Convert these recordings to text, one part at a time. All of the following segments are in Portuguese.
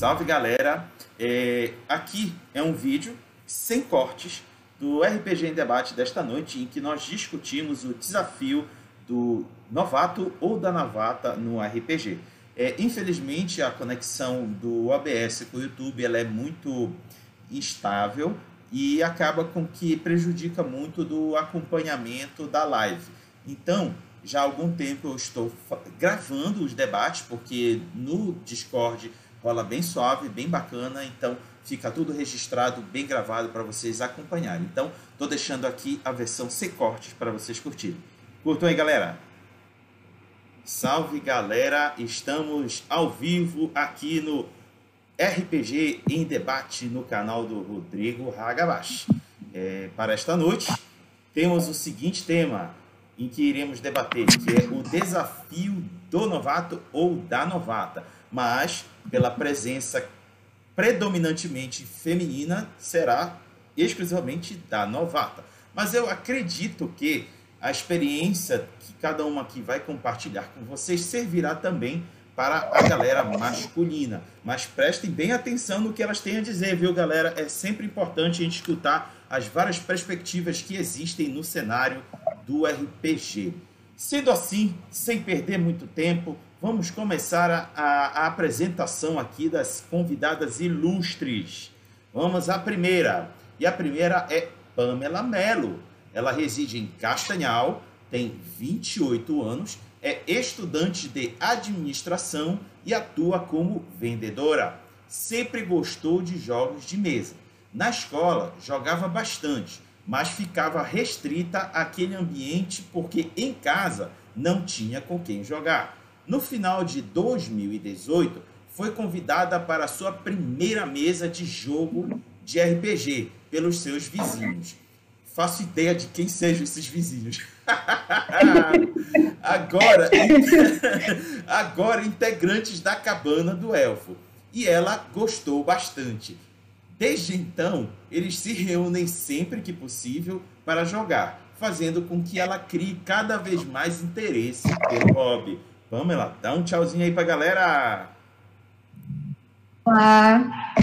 Salve galera! É, aqui é um vídeo sem cortes do RPG em Debate desta noite, em que nós discutimos o desafio do novato ou da novata no RPG. É, infelizmente, a conexão do OBS com o YouTube ela é muito instável e acaba com que prejudica muito do acompanhamento da live. Então, já há algum tempo eu estou gravando os debates, porque no Discord rola bem suave, bem bacana, então fica tudo registrado, bem gravado para vocês acompanharem. Então, estou deixando aqui a versão sem cortes para vocês curtirem. Curtam aí, galera! Salve, galera! Estamos ao vivo aqui no RPG em Debate no canal do Rodrigo Hagabashi. É, para esta noite, temos o seguinte tema em que iremos debater, que é o desafio do novato ou da novata. Mas, pela presença predominantemente feminina, será exclusivamente da novata. Mas eu acredito que a experiência que cada uma aqui vai compartilhar com vocês servirá também para a galera masculina. Mas prestem bem atenção no que elas têm a dizer, viu, galera? É sempre importante a gente escutar as várias perspectivas que existem no cenário do RPG. Sendo assim, sem perder muito tempo, vamos começar a, a, a apresentação aqui das convidadas ilustres. Vamos à primeira. E a primeira é Pamela Melo. Ela reside em Castanhal, tem 28 anos, é estudante de administração e atua como vendedora. Sempre gostou de jogos de mesa. Na escola, jogava bastante mas ficava restrita àquele ambiente porque em casa não tinha com quem jogar. No final de 2018, foi convidada para sua primeira mesa de jogo de RPG pelos seus vizinhos. Faço ideia de quem sejam esses vizinhos. agora, agora integrantes da cabana do elfo. E ela gostou bastante Desde então, eles se reúnem sempre que possível para jogar, fazendo com que ela crie cada vez mais interesse pelo hobby. Pamela, dá um tchauzinho aí pra galera! Olá!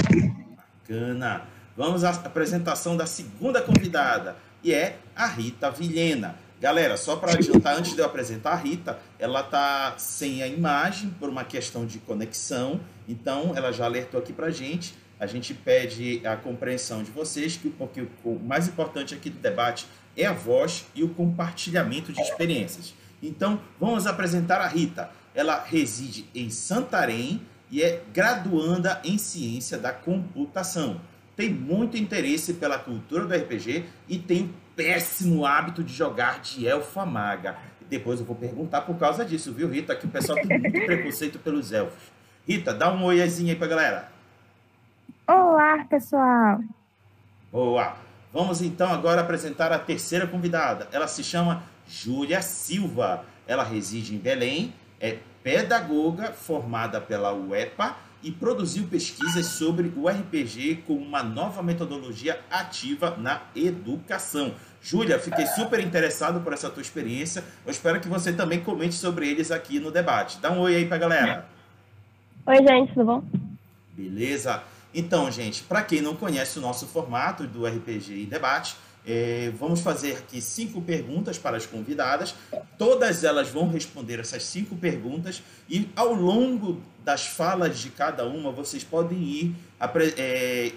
Bacana! Vamos à apresentação da segunda convidada, e é a Rita Vilhena. Galera, só para adiantar, antes de eu apresentar a Rita, ela tá sem a imagem por uma questão de conexão, então ela já alertou aqui pra gente a gente pede a compreensão de vocês, que porque o mais importante aqui do debate é a voz e o compartilhamento de experiências. Então, vamos apresentar a Rita. Ela reside em Santarém e é graduanda em ciência da computação. Tem muito interesse pela cultura do RPG e tem o péssimo hábito de jogar de elfa maga. Depois eu vou perguntar por causa disso, viu, Rita? Que o pessoal tem muito preconceito pelos elfos. Rita, dá um oizinho aí pra galera. Olá, pessoal! Boa! Vamos então agora apresentar a terceira convidada. Ela se chama Júlia Silva. Ela reside em Belém, é pedagoga formada pela UEPA e produziu pesquisas sobre o RPG com uma nova metodologia ativa na educação. Júlia, fiquei super interessado por essa tua experiência. Eu espero que você também comente sobre eles aqui no debate. Dá um oi aí pra galera. Oi, gente, tudo bom? Beleza? Então, gente, para quem não conhece o nosso formato do RPG em debate, é, vamos fazer aqui cinco perguntas para as convidadas. Todas elas vão responder essas cinco perguntas e ao longo das falas de cada uma vocês podem ir é,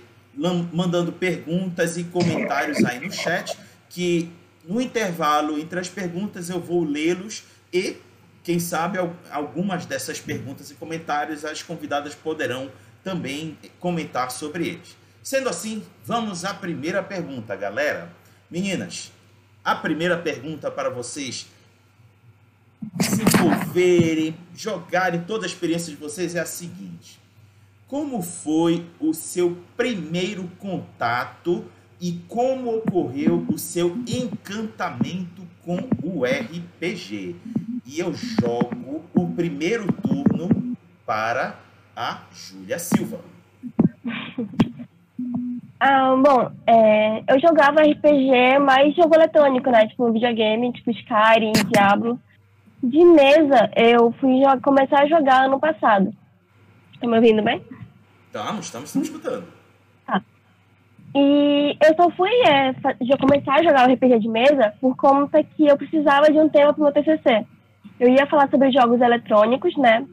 mandando perguntas e comentários aí no chat que no intervalo entre as perguntas eu vou lê-los e quem sabe algumas dessas perguntas e comentários as convidadas poderão também comentar sobre eles. Sendo assim, vamos à primeira pergunta, galera. Meninas, a primeira pergunta para vocês se envolverem, jogarem toda a experiência de vocês é a seguinte: Como foi o seu primeiro contato e como ocorreu o seu encantamento com o RPG? E eu jogo o primeiro turno para a Júlia Silva. Ah, bom, é, eu jogava RPG, mais jogo eletrônico, né? Tipo, videogame, tipo Skyrim, Diablo. De mesa, eu fui começar a jogar ano passado. Tá me ouvindo bem? Estamos, estamos, estamos escutando. Tá. E eu só fui é, já começar a jogar o RPG de mesa por conta que eu precisava de um tema para o meu TCC. Eu ia falar sobre jogos eletrônicos, né?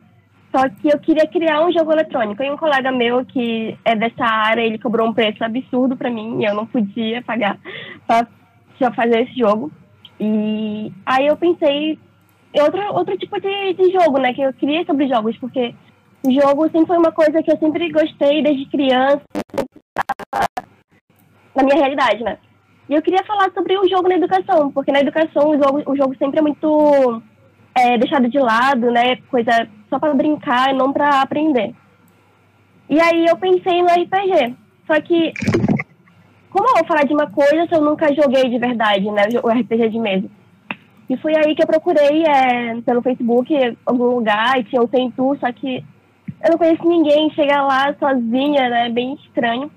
Só que eu queria criar um jogo eletrônico. E um colega meu que é dessa área, ele cobrou um preço absurdo para mim e eu não podia pagar para fazer esse jogo. E aí eu pensei outro, outro tipo de, de jogo, né? Que eu queria sobre jogos, porque o jogo sempre foi uma coisa que eu sempre gostei desde criança, na minha realidade, né? E eu queria falar sobre o jogo na educação, porque na educação o jogo, o jogo sempre é muito é, deixado de lado, né? Coisa só para brincar não para aprender. E aí eu pensei no RPG. Só que, como eu vou falar de uma coisa se eu nunca joguei de verdade, né? O RPG de mesa? E foi aí que eu procurei é, pelo Facebook, algum lugar, e tinha o Sem Tu, só que eu não conheço ninguém, chegar lá sozinha, né? Bem estranho.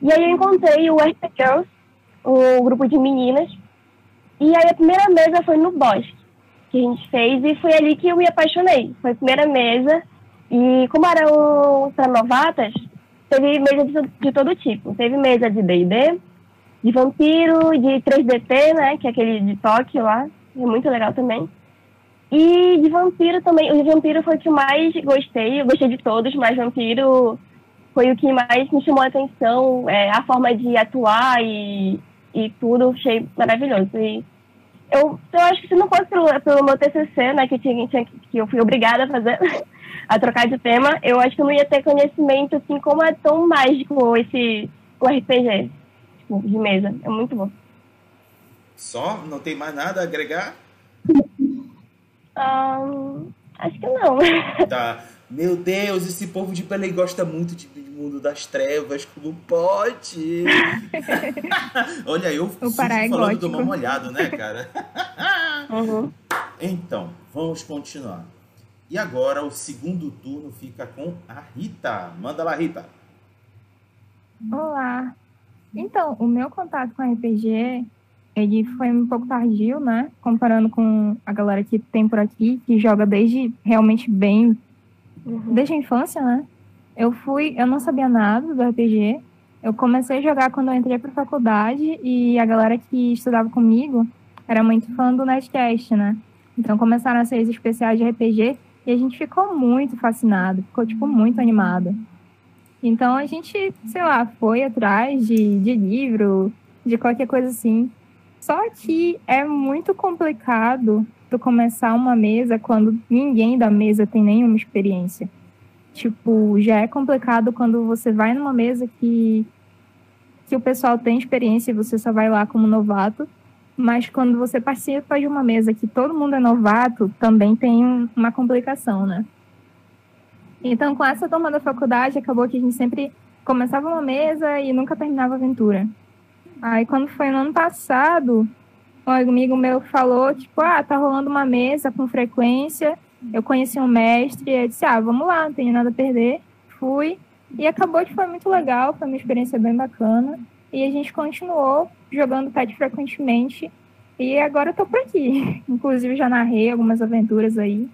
E aí eu encontrei o RP Girls, um grupo de meninas. E aí a primeira mesa foi no bosque que a gente fez e foi ali que eu me apaixonei. Foi a primeira mesa e como eram para novatas, teve mesa de, de, todo tipo. Teve mesa de D&D, de vampiro, de 3DT, né, que é aquele de Tóquio lá, é muito legal também. E de vampiro também, o de vampiro foi o que mais gostei, eu gostei de todos, mas vampiro foi o que mais me chamou a atenção, é, a forma de atuar e, e tudo, achei maravilhoso. E eu, eu acho que se não fosse pelo, pelo meu TCC, né, que, tinha, tinha, que eu fui obrigada a fazer, a trocar de tema, eu acho que eu não ia ter conhecimento, assim, como é tão mágico esse, o RPG, tipo, de mesa. É muito bom. Só? Não tem mais nada a agregar? Um, acho que não. Tá. Meu Deus, esse povo de Belém gosta muito de mundo das trevas, como pode? Olha, eu o Pará é falando gótico. do molhado, né, cara? uhum. Então, vamos continuar. E agora o segundo turno fica com a Rita. Manda lá, Rita. Olá. Então, o meu contato com RPG, ele foi um pouco tardio, né? Comparando com a galera que tem por aqui, que joga desde realmente bem, Uhum. desde a infância, né? Eu fui, eu não sabia nada do RPG. Eu comecei a jogar quando eu entrei para faculdade e a galera que estudava comigo era muito fã do Nerdcast, né? Então começaram a ser especiais de RPG e a gente ficou muito fascinado, ficou tipo muito animado. Então a gente, sei lá, foi atrás de, de livro, de qualquer coisa assim. Só que é muito complicado tu começar uma mesa quando ninguém da mesa tem nenhuma experiência. Tipo, já é complicado quando você vai numa mesa que, que o pessoal tem experiência e você só vai lá como novato. Mas quando você participa de uma mesa que todo mundo é novato, também tem uma complicação, né? Então, com essa turma da faculdade, acabou que a gente sempre começava uma mesa e nunca terminava a aventura. Aí, quando foi no ano passado, um amigo meu falou, tipo, ah, tá rolando uma mesa com frequência. Eu conheci um mestre e eu disse, ah, vamos lá, não tenho nada a perder. Fui. E acabou que foi muito legal, foi uma experiência bem bacana. E a gente continuou jogando pet frequentemente. E agora eu tô por aqui. Inclusive, já narrei algumas aventuras aí.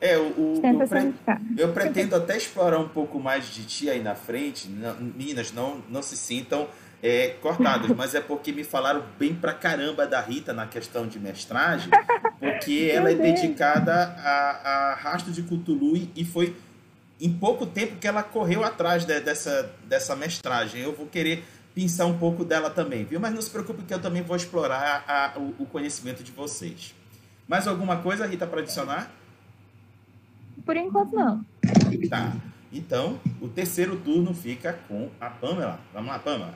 É, o, o, o pre- eu pretendo até explorar um pouco mais de ti aí na frente. Meninas, não, não se sintam é, cortadas, mas é porque me falaram bem pra caramba da Rita na questão de mestragem, porque ela é dedicada a, a rastro de Cthulhu e- e foi em pouco tempo que ela correu atrás de- dessa, dessa mestragem. Eu vou querer pensar um pouco dela também, viu? Mas não se preocupe que eu também vou explorar a- o, o conhecimento de vocês. Mais alguma coisa, Rita, para adicionar? Por enquanto, não. Tá. Então, o terceiro turno fica com a Pamela. Vamos lá, Pamela.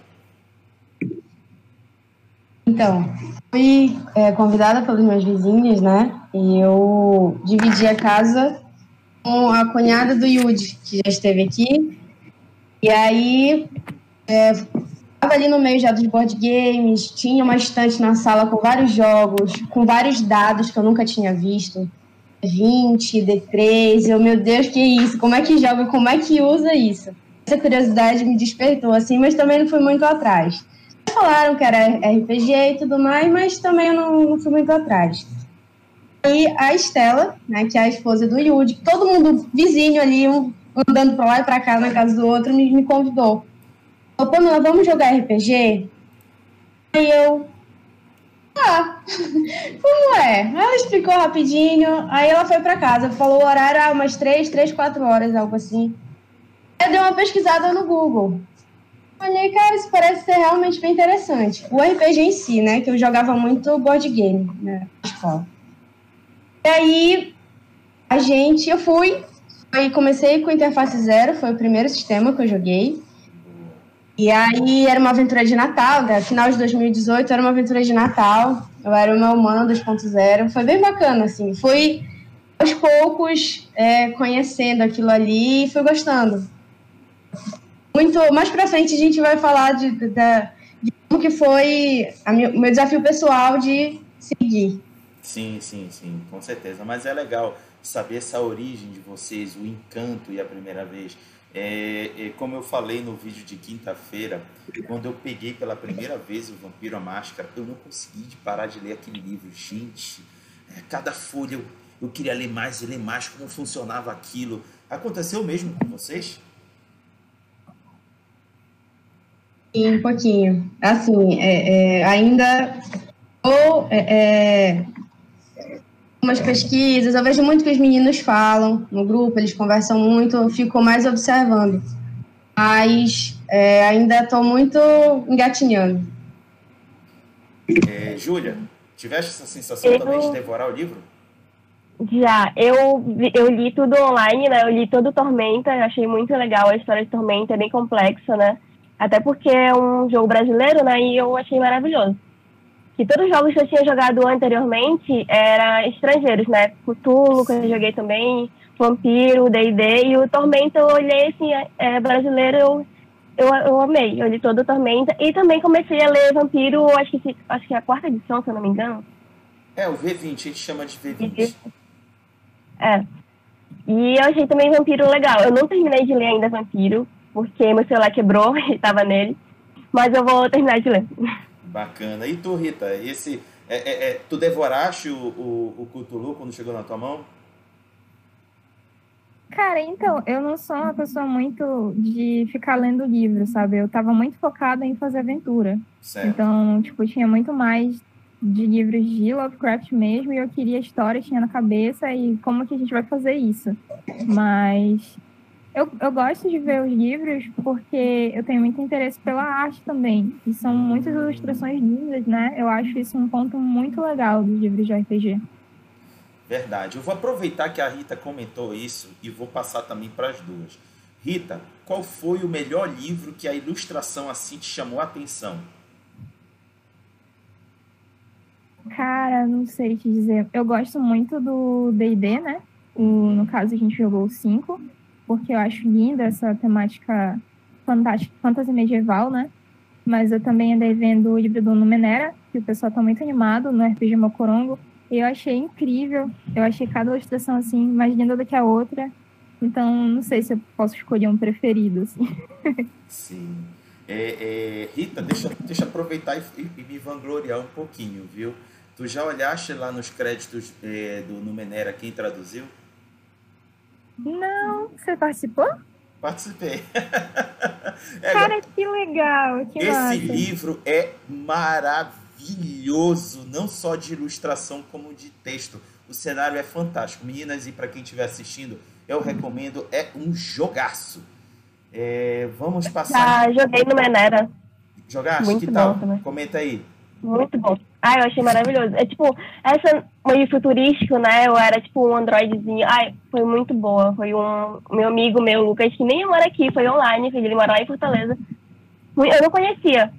Então, fui é, convidada pelos meus vizinhos, né? E eu dividi a casa com a cunhada do Yudi, que já esteve aqui. E aí, estava ali no meio já dos board games, tinha uma estante na sala com vários jogos, com vários dados que eu nunca tinha visto. 20, D3, eu, meu Deus, que isso? Como é que joga? Como é que usa isso? Essa curiosidade me despertou, assim, mas também não fui muito atrás falaram que era RPG e tudo mais, mas também eu não, não fui muito atrás. E a Estela, né, que é a esposa do Yudi, todo mundo vizinho ali, um, andando pra lá e pra cá na casa do outro, me, me convidou. Falou, Pamela, vamos jogar RPG? Aí eu, ah, como é? Ela explicou rapidinho, aí ela foi para casa, falou o horário, ah, umas três, três, quatro horas, algo assim. Eu dei uma pesquisada no Google. Olhei, cara, isso parece ser realmente bem interessante. O RPG em si, né, que eu jogava muito board game na escola. E aí, a gente, eu fui, aí comecei com Interface Zero, foi o primeiro sistema que eu joguei. E aí era uma aventura de Natal, né? final de 2018 era uma aventura de Natal. Eu era o meu humano 2.0. Foi bem bacana, assim. Fui aos poucos é, conhecendo aquilo ali e fui gostando. Muito mais para frente a gente vai falar de, de, de como que foi o meu desafio pessoal de seguir. Sim, sim, sim, com certeza. Mas é legal saber essa origem de vocês, o encanto e a primeira vez. É, é, como eu falei no vídeo de quinta-feira, quando eu peguei pela primeira vez o Vampiro à Máscara, eu não consegui parar de ler aquele livro. Gente, é, cada folha eu, eu queria ler mais e ler mais como funcionava aquilo. Aconteceu mesmo com vocês? Sim, um pouquinho. Assim, é, é ainda ou é, é umas pesquisas, eu vejo muito que os meninos falam no grupo, eles conversam muito, eu fico mais observando. Mas é, ainda estou muito engatinhando. É, Júlia, tiveste essa sensação eu... também de devorar o livro? Já, eu, eu li tudo online, né? Eu li todo Tormenta, achei muito legal a história de Tormenta, é bem complexa, né? Até porque é um jogo brasileiro, né? E eu achei maravilhoso que todos os jogos que eu tinha jogado anteriormente eram estrangeiros, né? Cthulhu, que eu joguei também, Vampiro, D&D, e o Tormenta eu olhei, assim, é, é, brasileiro, eu, eu, eu amei, eu li todo o Tormenta, e também comecei a ler Vampiro, acho que, acho que é a quarta edição, se eu não me engano. É, o V20, a gente chama de V20. É. E eu achei também Vampiro legal. Eu não terminei de ler ainda Vampiro, porque meu celular quebrou e estava nele, mas eu vou terminar de ler. Bacana. E tu, Rita, esse, é, é, é tu devoraste o, o, o Cthulhu quando chegou na tua mão? Cara, então, eu não sou uma pessoa muito de ficar lendo livro, sabe? Eu tava muito focada em fazer aventura. Certo. Então, tipo, tinha muito mais de livros de Lovecraft mesmo, e eu queria histórias, tinha na cabeça, e como que a gente vai fazer isso? Mas eu, eu gosto de ver os livros porque eu tenho muito interesse pela arte também. E são muitas ilustrações lindas, né? Eu acho isso um ponto muito legal dos livros de RPG. Verdade. Eu vou aproveitar que a Rita comentou isso e vou passar também para as duas. Rita, qual foi o melhor livro que a ilustração assim te chamou a atenção? Cara, não sei te dizer. Eu gosto muito do D&D, né? O, no caso, a gente jogou o 5 porque eu acho linda essa temática fantástica, fantasia medieval, né? Mas eu também andei vendo o livro do Numenera, que o pessoal tá muito animado no RPG Mocorongo, e eu achei incrível. Eu achei cada ilustração, assim, mais linda do que a outra. Então, não sei se eu posso escolher um preferido, assim. Sim. É, é, Rita, deixa, deixa aproveitar e, e, me vangloriar um pouquinho, viu? Tu já olhaste lá nos créditos é, do Numenera quem traduziu? Não, você participou? Participei. é, Cara, que legal. Que esse massa. livro é maravilhoso, não só de ilustração como de texto. O cenário é fantástico. Meninas, e para quem estiver assistindo, eu recomendo, é um jogaço. É, vamos passar. Ah, joguei no Menera. Jogaste? Muito que tal? Também. Comenta aí. Muito bom. Ah, eu achei maravilhoso. É tipo, essa meio futurístico, né? Eu era tipo um androidezinho. Ai, foi muito boa. Foi um meu amigo meu, Lucas, que nem mora aqui, foi online, ele mora lá em Fortaleza. Eu não conhecia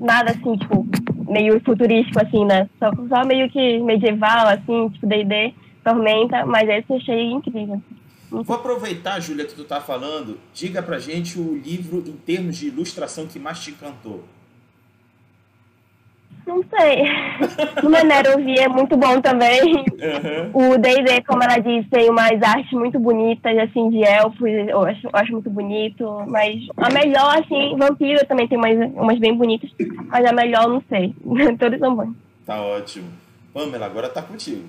nada assim, tipo, meio futurístico, assim, né? Só, só meio que medieval, assim, tipo D&D, Tormenta, mas esse eu achei incrível. Vou aproveitar, Júlia, que tu tá falando. Diga pra gente o livro em termos de ilustração que mais te encantou. Não sei. No Menero eu vi, é muito bom também. Uhum. O D&D, como ela disse, tem umas artes muito bonitas, assim, de elfos, eu acho, eu acho muito bonito. Mas a melhor, assim, Vampiro também tem umas, umas bem bonitas, mas a melhor, não sei. Todos são bons. Tá ótimo. Pamela, agora tá contigo.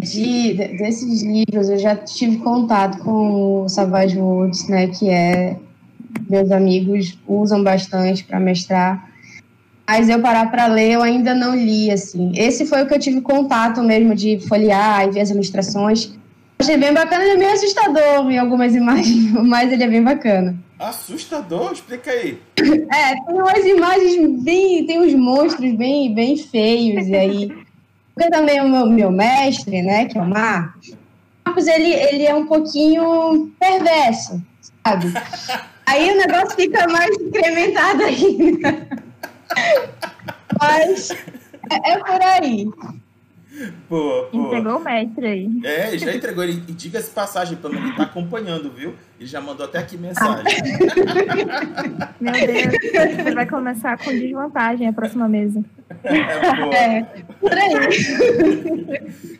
de, desses livros, eu já tive contato com o Savage Worlds, né, que é meus amigos usam bastante para mestrar. Mas eu parar para ler, eu ainda não li, assim. Esse foi o que eu tive contato mesmo de folhear e ver as ilustrações. Achei bem bacana, ele é meio assustador em algumas imagens, mas ele é bem bacana. Assustador? Explica aí. É, tem umas imagens bem. Tem uns monstros bem, bem feios, e aí. Porque também o meu, meu mestre, né, que é o Marcos, o Marcos, ele, ele é um pouquinho perverso, sabe? Aí o negócio fica mais incrementado ainda. Mas é, é por aí. Pô, pô. Entregou o mestre aí. É, já entregou. Ele, e diga-se passagem, pelo menos ele tá acompanhando, viu? Ele já mandou até aqui mensagem. Meu Deus, você vai começar com desvantagem a próxima mesa. É,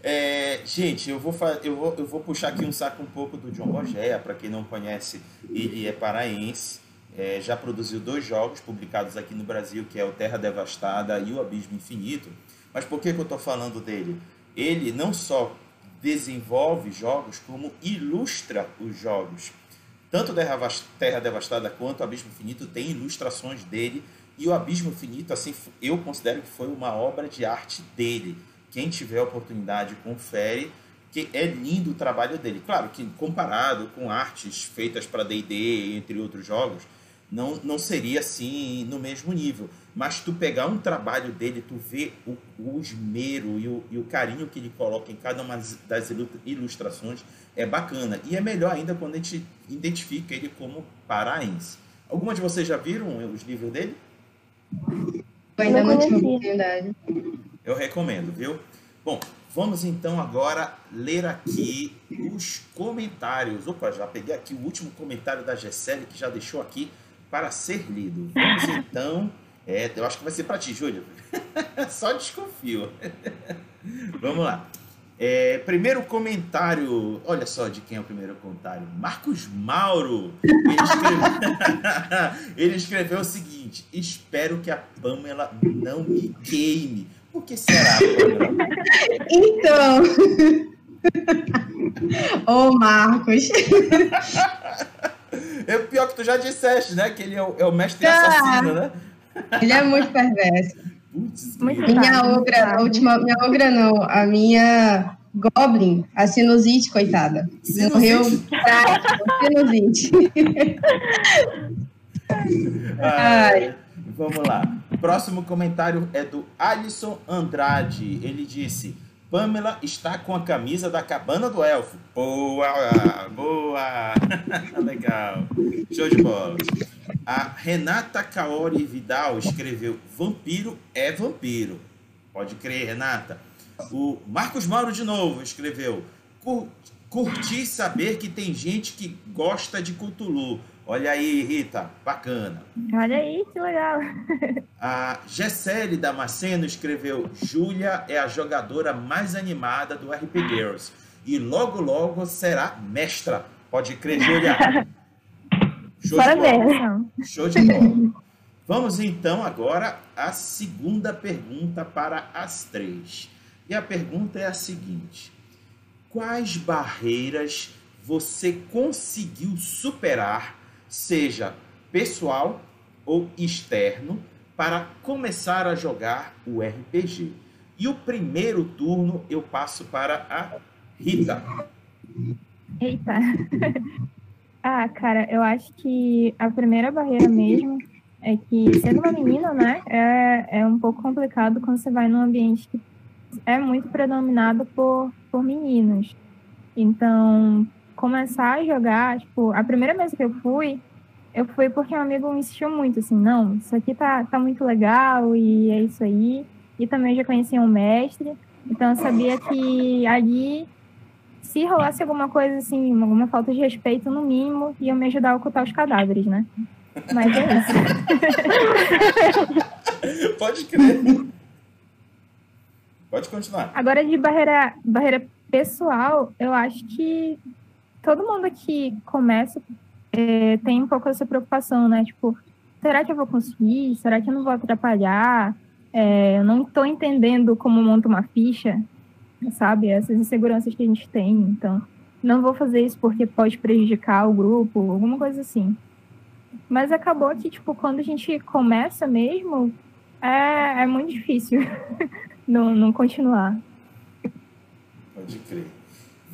É, gente, eu vou, eu, vou, eu vou puxar aqui um saco um pouco do John Bogea. Para quem não conhece, ele é paraense. É, já produziu dois jogos publicados aqui no Brasil, que é o Terra Devastada e o Abismo Infinito. Mas por que, que eu estou falando dele? Ele não só desenvolve jogos, como ilustra os jogos. Tanto Terra Vas- Terra Devastada quanto Abismo Infinito tem ilustrações dele. E o Abismo Infinito, assim, eu considero que foi uma obra de arte dele. Quem tiver a oportunidade, confere, que é lindo o trabalho dele. Claro que comparado com artes feitas para D&D, entre outros jogos, não, não seria assim no mesmo nível. Mas tu pegar um trabalho dele, tu vê o, o esmero e o, e o carinho que ele coloca em cada uma das ilu- ilustrações, é bacana. E é melhor ainda quando a gente identifica ele como paraense. Alguma de vocês já viram os livros dele? Eu ainda Não não tive oportunidade. Eu recomendo, viu? Bom, vamos então agora ler aqui os comentários. Opa, já peguei aqui o último comentário da Gessele que já deixou aqui para ser lido. Vamos então. É, eu acho que vai ser para ti, Júlio. Só desconfio. vamos lá. É, primeiro comentário. Olha só de quem é o primeiro comentário. Marcos Mauro. Ele escreveu, ele escreveu o seguinte: Espero que a Pamela não me queime. Por que será, Pamela? Então. Ô, Marcos. É o pior que tu já disseste, né? Que ele é o, é o mestre Ah. assassino, né? Ele é muito perverso. Putz. Minha ogra, a última, minha ogra não, a minha Goblin, a sinusite, coitada. Sinusite? Morreu trágico, sinusite. Ai, Vamos lá. O próximo comentário é do Alisson Andrade. Ele disse: Pamela está com a camisa da cabana do elfo. Boa, boa. Legal. Show de bola. A Renata Kaori Vidal escreveu: Vampiro é vampiro. Pode crer, Renata. O Marcos Mauro de novo escreveu: "Cur- Curti saber que tem gente que gosta de Cthulhu. Olha aí, Rita, bacana. Olha aí, que legal. A Gessele Damasceno escreveu: Júlia é a jogadora mais animada do RP Girls. E logo, logo será mestra. Pode crer, Júlia. Show de Parabéns. bola. Então, Show de bola. Vamos então agora à segunda pergunta para as três. E a pergunta é a seguinte: Quais barreiras você conseguiu superar, seja pessoal ou externo, para começar a jogar o RPG? E o primeiro turno eu passo para a Rita. Eita. ah, cara, eu acho que a primeira barreira mesmo é que, sendo uma menina, né, é, é um pouco complicado quando você vai num ambiente que é muito predominado por, por meninos. Então, começar a jogar, tipo, a primeira vez que eu fui, eu fui porque um amigo me insistiu muito, assim, não, isso aqui tá, tá muito legal e é isso aí. E também já conhecia um mestre, então eu sabia que ali se rolasse alguma coisa assim, alguma falta de respeito, no mínimo, iam me ajudar a ocultar os cadáveres, né? Mas é isso. Pode crer. Pode continuar. Agora, de barreira, barreira pessoal, eu acho que todo mundo que começa é, tem um pouco essa preocupação, né? Tipo, será que eu vou conseguir? Será que eu não vou atrapalhar? É, eu não estou entendendo como monta uma ficha. sabe? Essas inseguranças que a gente tem. Então, não vou fazer isso porque pode prejudicar o grupo, alguma coisa assim. Mas acabou que, tipo, quando a gente começa mesmo, é, é muito difícil não, não continuar. Pode crer.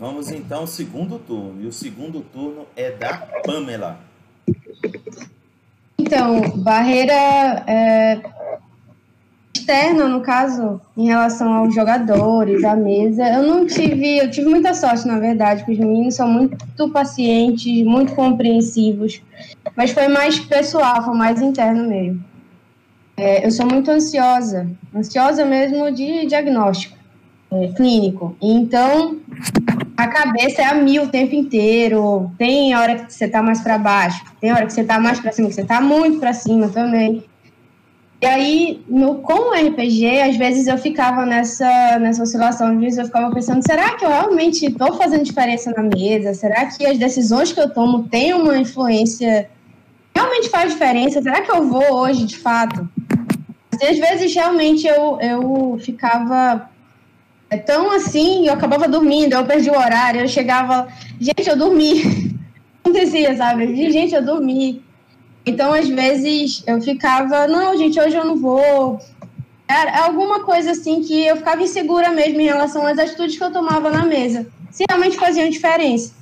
Vamos então ao segundo turno. E o segundo turno é da Pamela. Então, barreira é, externa, no caso, em relação aos jogadores, à mesa, eu não tive, eu tive muita sorte, na verdade, porque os meninos são muito pacientes, muito compreensivos, mas foi mais pessoal, foi mais interno mesmo. É, eu sou muito ansiosa, ansiosa mesmo de diagnóstico é, clínico. Então, a cabeça é a mil o tempo inteiro. Tem hora que você tá mais para baixo, tem hora que você tá mais para cima, que você tá muito para cima também. E aí, no, com o RPG, às vezes eu ficava nessa, nessa oscilação, às vezes eu ficava pensando, será que eu realmente estou fazendo diferença na mesa? Será que as decisões que eu tomo têm uma influência, realmente faz diferença? Será que eu vou hoje, de fato? E às vezes, realmente, eu, eu ficava é tão assim, eu acabava dormindo, eu perdi o horário, eu chegava, gente, eu dormi. Acontecia, sabe? Gente, eu dormi. Então, às vezes, eu ficava, não, gente, hoje eu não vou. Era alguma coisa assim que eu ficava insegura mesmo em relação às atitudes que eu tomava na mesa. Se realmente faziam diferença.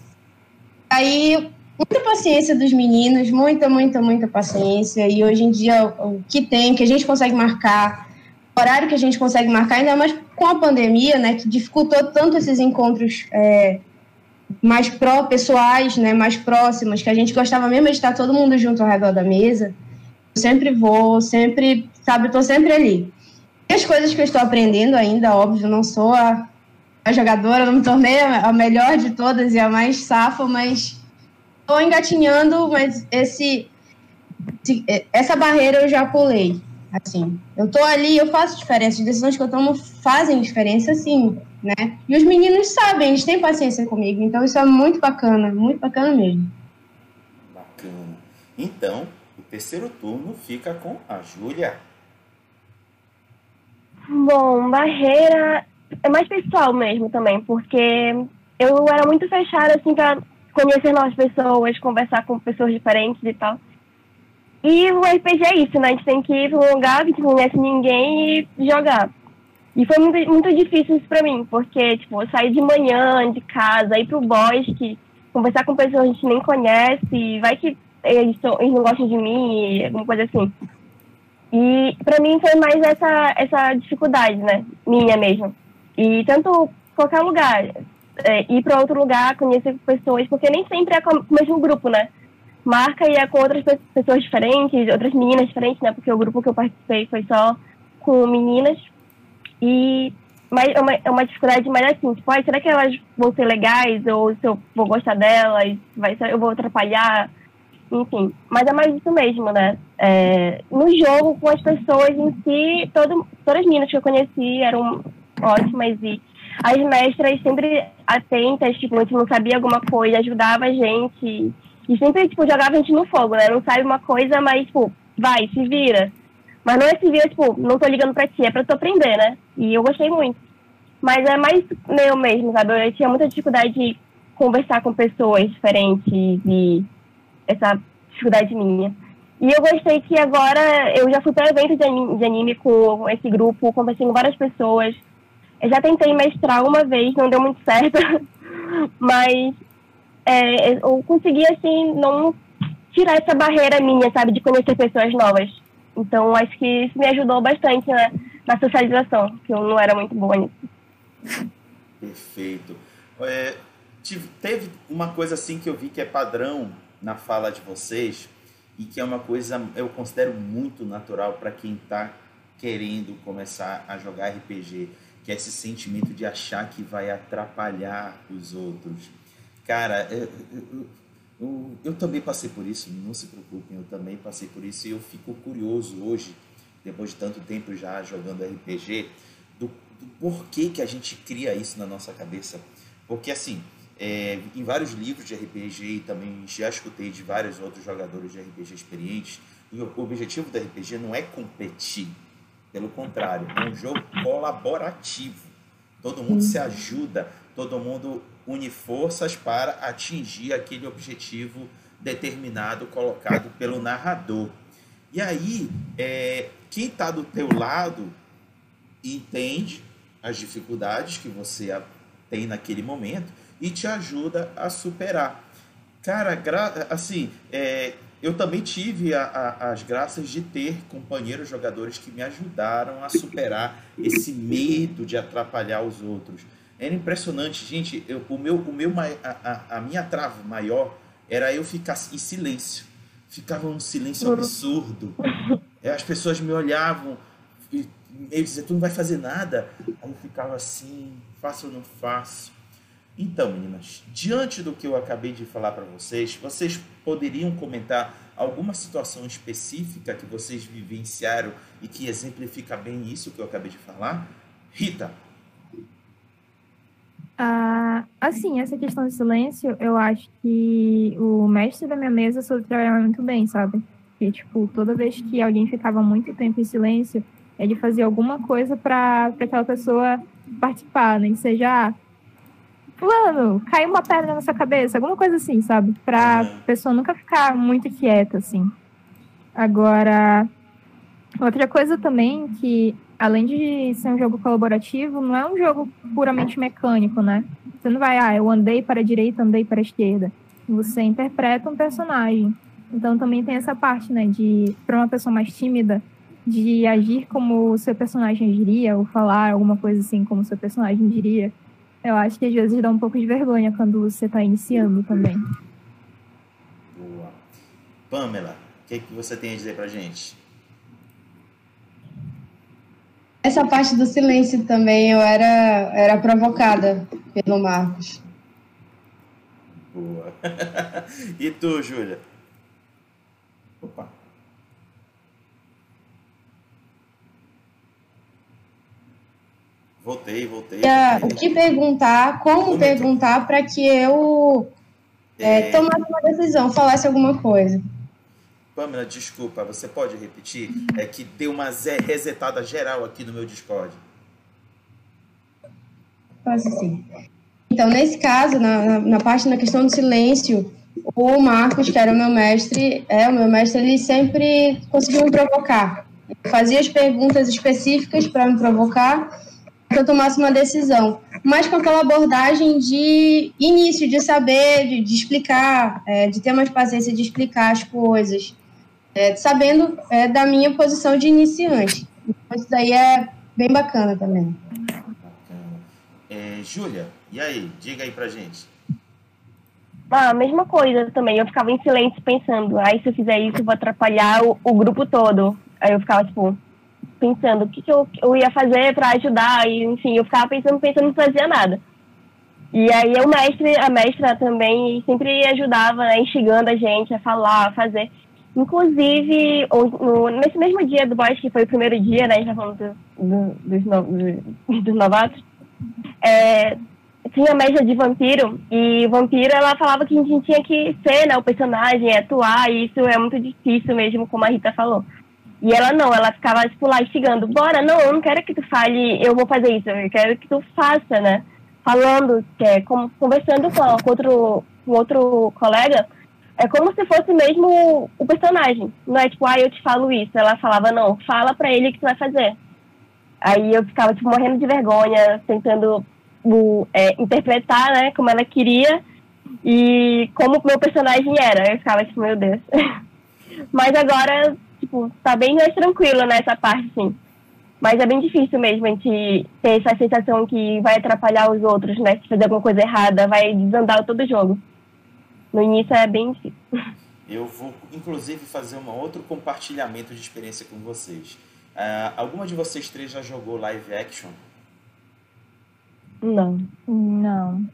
Aí, muita paciência dos meninos, muita, muita, muita paciência. E hoje em dia, o que tem, que a gente consegue marcar, horário que a gente consegue marcar, ainda mais com a pandemia, né, que dificultou tanto esses encontros é, mais pró pessoais, né, mais próximos, que a gente gostava mesmo de estar todo mundo junto ao redor da mesa. Eu sempre vou, sempre, sabe, estou sempre ali. E as coisas que eu estou aprendendo ainda, óbvio, não sou a, a jogadora, não me tornei a, a melhor de todas e a mais safa, mas estou engatinhando, mas esse, essa barreira eu já pulei. Assim, eu tô ali, eu faço diferença. As decisões que eu tomo fazem diferença, sim, né? E os meninos sabem, eles têm paciência comigo. Então isso é muito bacana, muito bacana mesmo. Bacana. Então, o terceiro turno fica com a Júlia. Bom, barreira é mais pessoal mesmo também, porque eu era muito fechada assim para conhecer novas pessoas, conversar com pessoas diferentes e tal. E o RPG é isso, né? A gente tem que ir para um lugar que não conhece ninguém e jogar. E foi muito, muito difícil isso pra mim, porque, tipo, sair de manhã de casa, ir pro bosque, conversar com pessoas que a gente nem conhece, vai que eles, eles não gostam de mim, alguma coisa assim. E pra mim foi mais essa, essa dificuldade, né? Minha mesmo. E tanto qualquer lugar, é, ir para outro lugar, conhecer pessoas, porque nem sempre é com o mesmo grupo, né? Marca e é com outras pessoas diferentes, outras meninas diferentes, né? Porque o grupo que eu participei foi só com meninas. E mas é uma, é uma dificuldade mais assim, tipo, ah, será que elas vão ser legais? Ou se eu vou gostar delas, vai eu vou atrapalhar? Enfim, mas é mais isso mesmo, né? É, no jogo, com as pessoas em si, todo, todas as meninas que eu conheci eram ótimas e as mestras sempre atentas, tipo, a gente não sabia alguma coisa, ajudava a gente. E sempre, tipo, jogava a gente no fogo, né? Não sabe uma coisa, mas, tipo, vai, se vira. Mas não é se vira, tipo, não tô ligando pra ti, é pra tu aprender, né? E eu gostei muito. Mas é mais meu mesmo, sabe? Eu tinha muita dificuldade de conversar com pessoas diferentes e essa dificuldade minha. E eu gostei que agora eu já fui para evento de anime, de anime com esse grupo, conversei com várias pessoas. Eu já tentei mestrar uma vez, não deu muito certo, mas é, eu consegui, assim, não tirar essa barreira minha, sabe, de conhecer pessoas novas. Então, acho que isso me ajudou bastante né, na socialização, que eu não era muito boa nisso. Perfeito. É, teve uma coisa assim que eu vi que é padrão na fala de vocês e que é uma coisa eu considero muito natural para quem está querendo começar a jogar RPG, que é esse sentimento de achar que vai atrapalhar os outros. Cara, eu, eu, eu, eu, também passei por isso, não se preocupem, eu também passei por isso e eu fico curioso hoje, depois de tanto tempo já jogando RPG, do, do porquê que a gente cria isso na nossa cabeça. Porque, assim, é, em vários livros de RPG e também já escutei de vários outros jogadores de RPG experientes, o objetivo do RPG não é competir, pelo contrário, é um jogo colaborativo Todo mundo se ajuda, todo mundo une forças para atingir aquele objetivo determinado colocado pelo narrador. E aí, é, quem está do teu lado entende as dificuldades que você tem naquele momento e te ajuda a superar. Cara, assim, é, eu também tive a, a, as graças de ter companheiros jogadores que me ajudaram a superar esse medo de atrapalhar os outros. Era impressionante, gente. Eu, o meu, o meu, a, a minha trava maior era eu ficar em silêncio. Ficava um silêncio absurdo. É, as pessoas me olhavam e eu dizia, tu não vai fazer nada. Aí eu ficava assim, faço ou não faço? Então, meninas, diante do que eu acabei de falar para vocês, vocês poderiam comentar alguma situação específica que vocês vivenciaram e que exemplifica bem isso que eu acabei de falar? Rita. Ah, assim, essa questão de silêncio, eu acho que o mestre da minha mesa soube trabalhar muito bem, sabe? Que, tipo, toda vez que alguém ficava muito tempo em silêncio, ele fazia alguma coisa para aquela pessoa participar, nem né? seja fulano, caiu uma pedra na sua cabeça, alguma coisa assim, sabe? Pra uhum. pessoa nunca ficar muito quieta, assim. Agora, outra coisa também que, além de ser um jogo colaborativo, não é um jogo puramente mecânico, né? Você não vai, ah, eu andei para a direita, andei para a esquerda. Você interpreta um personagem. Então também tem essa parte, né, de, para uma pessoa mais tímida, de agir como o seu personagem diria, ou falar alguma coisa assim como o seu personagem diria. Eu acho que às vezes dá um pouco de vergonha quando você está iniciando também. Boa. Pamela, o que, que você tem a dizer pra gente? Essa parte do silêncio também eu era, era provocada pelo Marcos. Boa. e tu, Júlia? Opa. Voltei, voltei. O que perguntar, como perguntar para que eu é, é... tomasse uma decisão, falasse alguma coisa. Pamela, desculpa, você pode repetir? É que deu uma resetada geral aqui no meu Discord. Posso sim. Então, nesse caso, na, na, na parte da questão do silêncio, o Marcos, que era o meu mestre, é o meu mestre, ele sempre conseguiu me provocar. fazia as perguntas específicas para me provocar que eu tomasse uma decisão, mas com aquela abordagem de início, de saber, de, de explicar, é, de ter mais paciência de explicar as coisas, é, sabendo é, da minha posição de iniciante. Então, isso daí é bem bacana também. É, Júlia, e aí? Diga aí pra gente. Ah, a mesma coisa também. Eu ficava em silêncio pensando, aí se eu fizer isso, eu vou atrapalhar o, o grupo todo. Aí eu ficava tipo, pensando o que, que eu, eu ia fazer para ajudar, e enfim, eu ficava pensando, pensando, não fazia nada. E aí o mestre, a mestra também sempre ajudava, né, instigando a gente a falar, a fazer. Inclusive, nesse mesmo dia do boys, que foi o primeiro dia, né, a gente tá falando do, do, dos, no, do, dos novatos, é, tinha a mestra de vampiro, e vampiro, ela falava que a gente tinha que ser, né, o personagem, atuar, e isso é muito difícil mesmo, como a Rita falou. E ela não, ela ficava, tipo, lá instigando, bora, não, eu não quero que tu fale, eu vou fazer isso, eu quero que tu faça, né? Falando, é, conversando com, com outro, com outro colega, é como se fosse mesmo o personagem. Não é tipo, ah, eu te falo isso. Ela falava, não, fala pra ele o que tu vai fazer. Aí eu ficava, tipo, morrendo de vergonha, tentando é, interpretar, né, como ela queria e como o meu personagem era. Eu ficava, tipo, meu Deus. Mas agora tipo, tá bem mais tranquilo nessa parte, sim. Mas é bem difícil mesmo a gente ter essa sensação que vai atrapalhar os outros, né? Se fazer alguma coisa errada, vai desandar todo o jogo. No início é bem difícil. Eu vou, inclusive, fazer um outro compartilhamento de experiência com vocês. Uh, alguma de vocês três já jogou live action? Não. Não.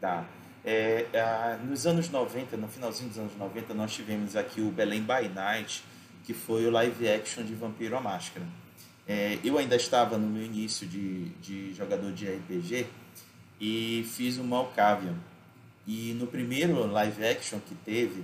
Tá. É, uh, nos anos 90, no finalzinho dos anos 90, nós tivemos aqui o Belém by Night, que foi o live action de Vampiro à Máscara. É, eu ainda estava no meu início de, de jogador de RPG e fiz o Malkavian. E no primeiro live action que teve,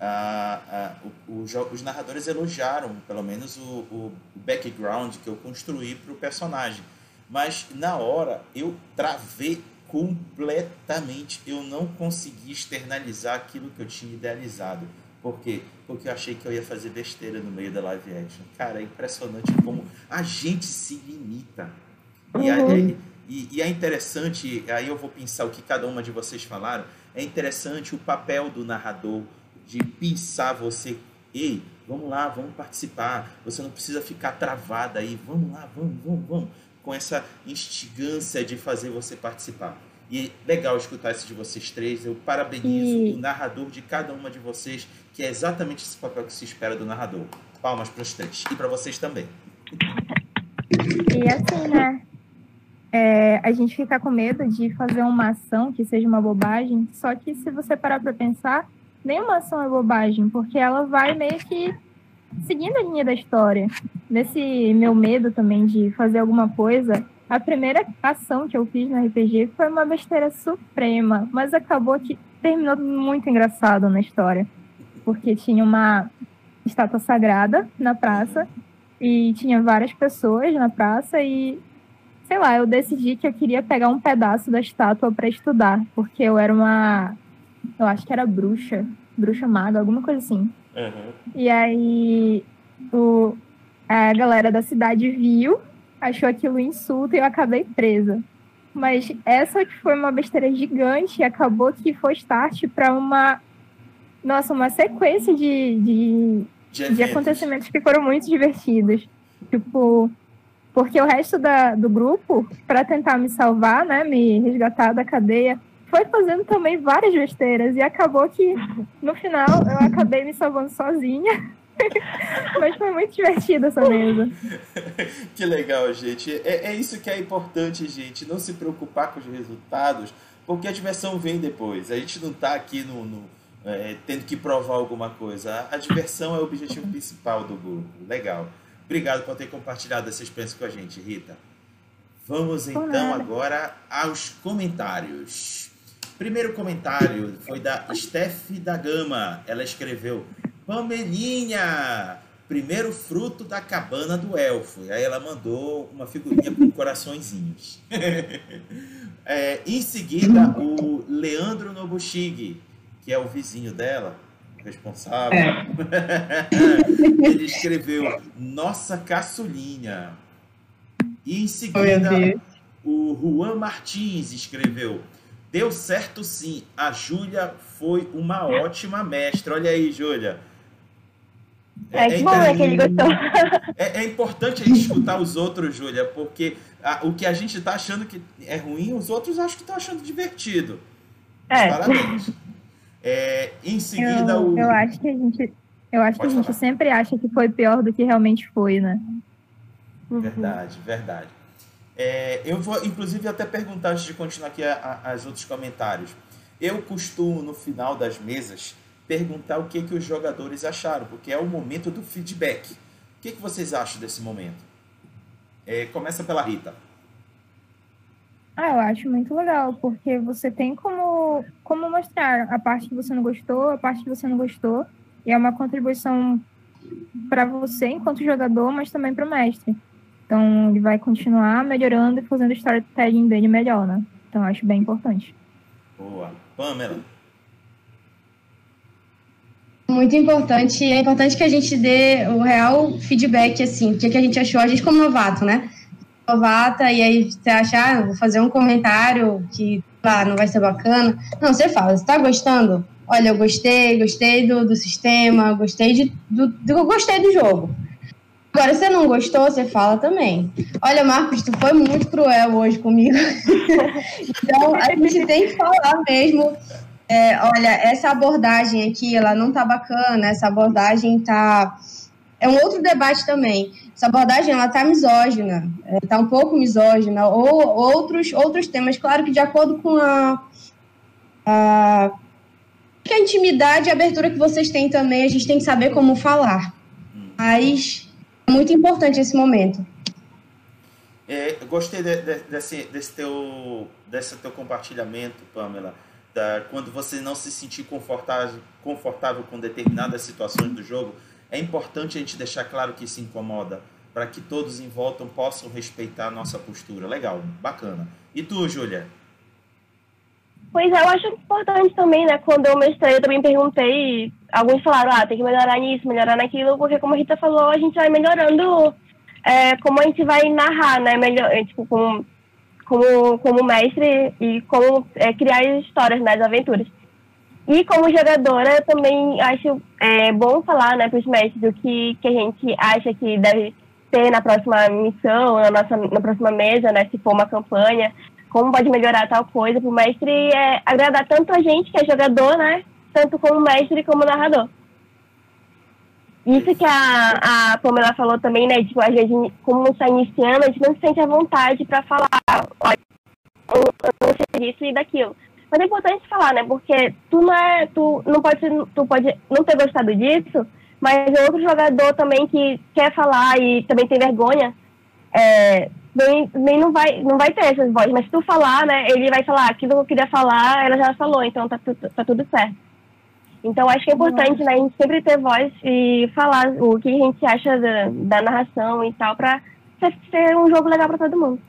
a, a, o, o, os narradores elogiaram, pelo menos, o, o background que eu construí para o personagem. mas na hora eu travei completamente. Eu não consegui externalizar aquilo que eu tinha idealizado. Por quê? Porque eu achei que eu ia fazer besteira no meio da live action. Cara, é impressionante como a gente se limita. E, uhum. E, e é interessante, aí eu vou pensar o que cada uma de vocês falaram, é interessante o papel do narrador de pensar você, ei, vamos lá, vamos participar, você não precisa ficar travada aí, vamos lá, vamos, vamos, vamos, com essa instigância de fazer você participar. E legal escutar isso de vocês três. Eu parabenizo e... o narrador de cada uma de vocês, que é exatamente esse papel que se espera do narrador. Palmas para os três. E para vocês também. E assim, né? É, a gente fica com medo de fazer uma ação que seja uma bobagem, só que se você parar para pensar, nenhuma ação é bobagem, porque ela vai meio que seguindo a linha da história. Nesse meu medo também de fazer alguma coisa, a primeira ação que eu fiz no RPG foi uma besteira suprema, mas acabou que terminou muito engraçado na história. Porque tinha uma estátua sagrada na praça e tinha várias pessoas na praça e sei lá, eu decidi que eu queria pegar um pedaço da estátua para estudar, porque eu era uma eu acho que era bruxa, bruxa maga, alguma coisa assim. Uhum. E aí o, a galera da cidade viu achou aquilo insulto e eu acabei presa. Mas essa que foi uma besteira gigante e acabou que foi start para uma. Nossa, uma sequência de, de, de, de, acontecimentos que foram muito divertidos. Tipo, porque o resto da, do grupo, para tentar me salvar, né, me resgatar da cadeia, foi fazendo também várias besteiras. E acabou que, no final, eu acabei me salvando sozinha. Mas foi muito divertido essa mesa. que legal, gente. É, é isso que é importante, gente. Não se preocupar com os resultados, porque a diversão vem depois. A gente não está aqui no, no é, tendo que provar alguma coisa. A, a diversão é o objetivo principal do grupo. Legal. Obrigado por ter compartilhado essa experiência com a gente, Rita. Vamos então agora aos comentários. Primeiro comentário foi da Steph da Gama. Ela escreveu: Pamelinha, primeiro fruto da cabana do elfo. E aí ela mandou uma figurinha com coraçõezinhos. é, em seguida, o Leandro Nobushig, que é o vizinho dela, responsável, é. ele escreveu Nossa Caçulinha. E em seguida, o Juan Martins escreveu Deu certo sim, a Júlia foi uma ótima mestra. Olha aí, Júlia. É, é, bom, é que ele gostou. É, é, importante a gente escutar os outros, Júlia, porque a, o que a gente está achando que é ruim, os outros acham que estão achando divertido. É. Parabéns. É, em seguida, eu, o. Eu acho que a gente. Eu acho Pode que a gente sempre acha que foi pior do que realmente foi, né? Verdade, verdade. É, eu vou, inclusive, até perguntar antes de continuar aqui a, a, as outros comentários. Eu costumo, no final das mesas, perguntar o que, que os jogadores acharam, porque é o momento do feedback. O que, que vocês acham desse momento? É, começa pela Rita. Ah, eu acho muito legal, porque você tem como, como mostrar a parte que você não gostou, a parte que você não gostou, e é uma contribuição para você enquanto jogador, mas também para o mestre. Então, ele vai continuar melhorando e fazendo o storytelling dele melhor, né? Então, eu acho bem importante. Boa. Pamela? Muito importante. É importante que a gente dê o real feedback, assim, o que, que a gente achou, a gente como novato, né? Novata, e aí você achar, ah, vou fazer um comentário que, lá, não vai ser bacana. Não, você fala, você tá gostando? Olha, eu gostei, gostei do, do sistema, gostei de, do, do, gostei do jogo. Agora, se você não gostou, você fala também. Olha, Marcos, tu foi muito cruel hoje comigo. então, a gente tem que falar mesmo é, olha, essa abordagem aqui, ela não tá bacana, essa abordagem tá... É um outro debate também. Essa abordagem, ela tá misógina, é, tá um pouco misógina, ou outros, outros temas, claro que de acordo com a, a, a intimidade e abertura que vocês têm também, a gente tem que saber como falar. Mas é muito importante esse momento. É, gostei de, de, desse, desse, teu, desse teu compartilhamento, Pamela da, quando você não se sentir confortável, confortável com determinadas situações do jogo, é importante a gente deixar claro que se incomoda. para que todos em volta possam respeitar a nossa postura. Legal, bacana. E tu, Júlia? Pois é, eu acho importante também, né? Quando eu mestrei, eu também perguntei, alguns falaram, ah, tem que melhorar nisso, melhorar naquilo, porque como a Rita falou, a gente vai melhorando é, como a gente vai narrar, né? Melhor, é, tipo, como, como, como mestre e como é, criar histórias nas aventuras. E como jogadora, eu também acho é, bom falar né, para os mestres o que, que a gente acha que deve ter na próxima missão, na, nossa, na próxima mesa, né, se for uma campanha, como pode melhorar tal coisa, para o mestre é, agradar tanto a gente, que é jogador, né, tanto como mestre como narrador. Isso que a, a Pamela falou também, né, tipo, a gente, como está iniciando, a gente não se sente à vontade para falar, olha, eu, eu não sei disso e daquilo mas é importante falar, né? Porque tu não é, tu não pode, tu pode não ter gostado disso, mas é outro jogador também que quer falar e também tem vergonha, é, bem, bem não vai, não vai ter essas vozes. Mas se tu falar, né? Ele vai falar aquilo que eu queria falar, ela já falou, então tá, tá tudo certo. Então acho que é importante, né? A gente sempre ter voz e falar o que a gente acha da, da narração e tal, para ser um jogo legal para todo mundo.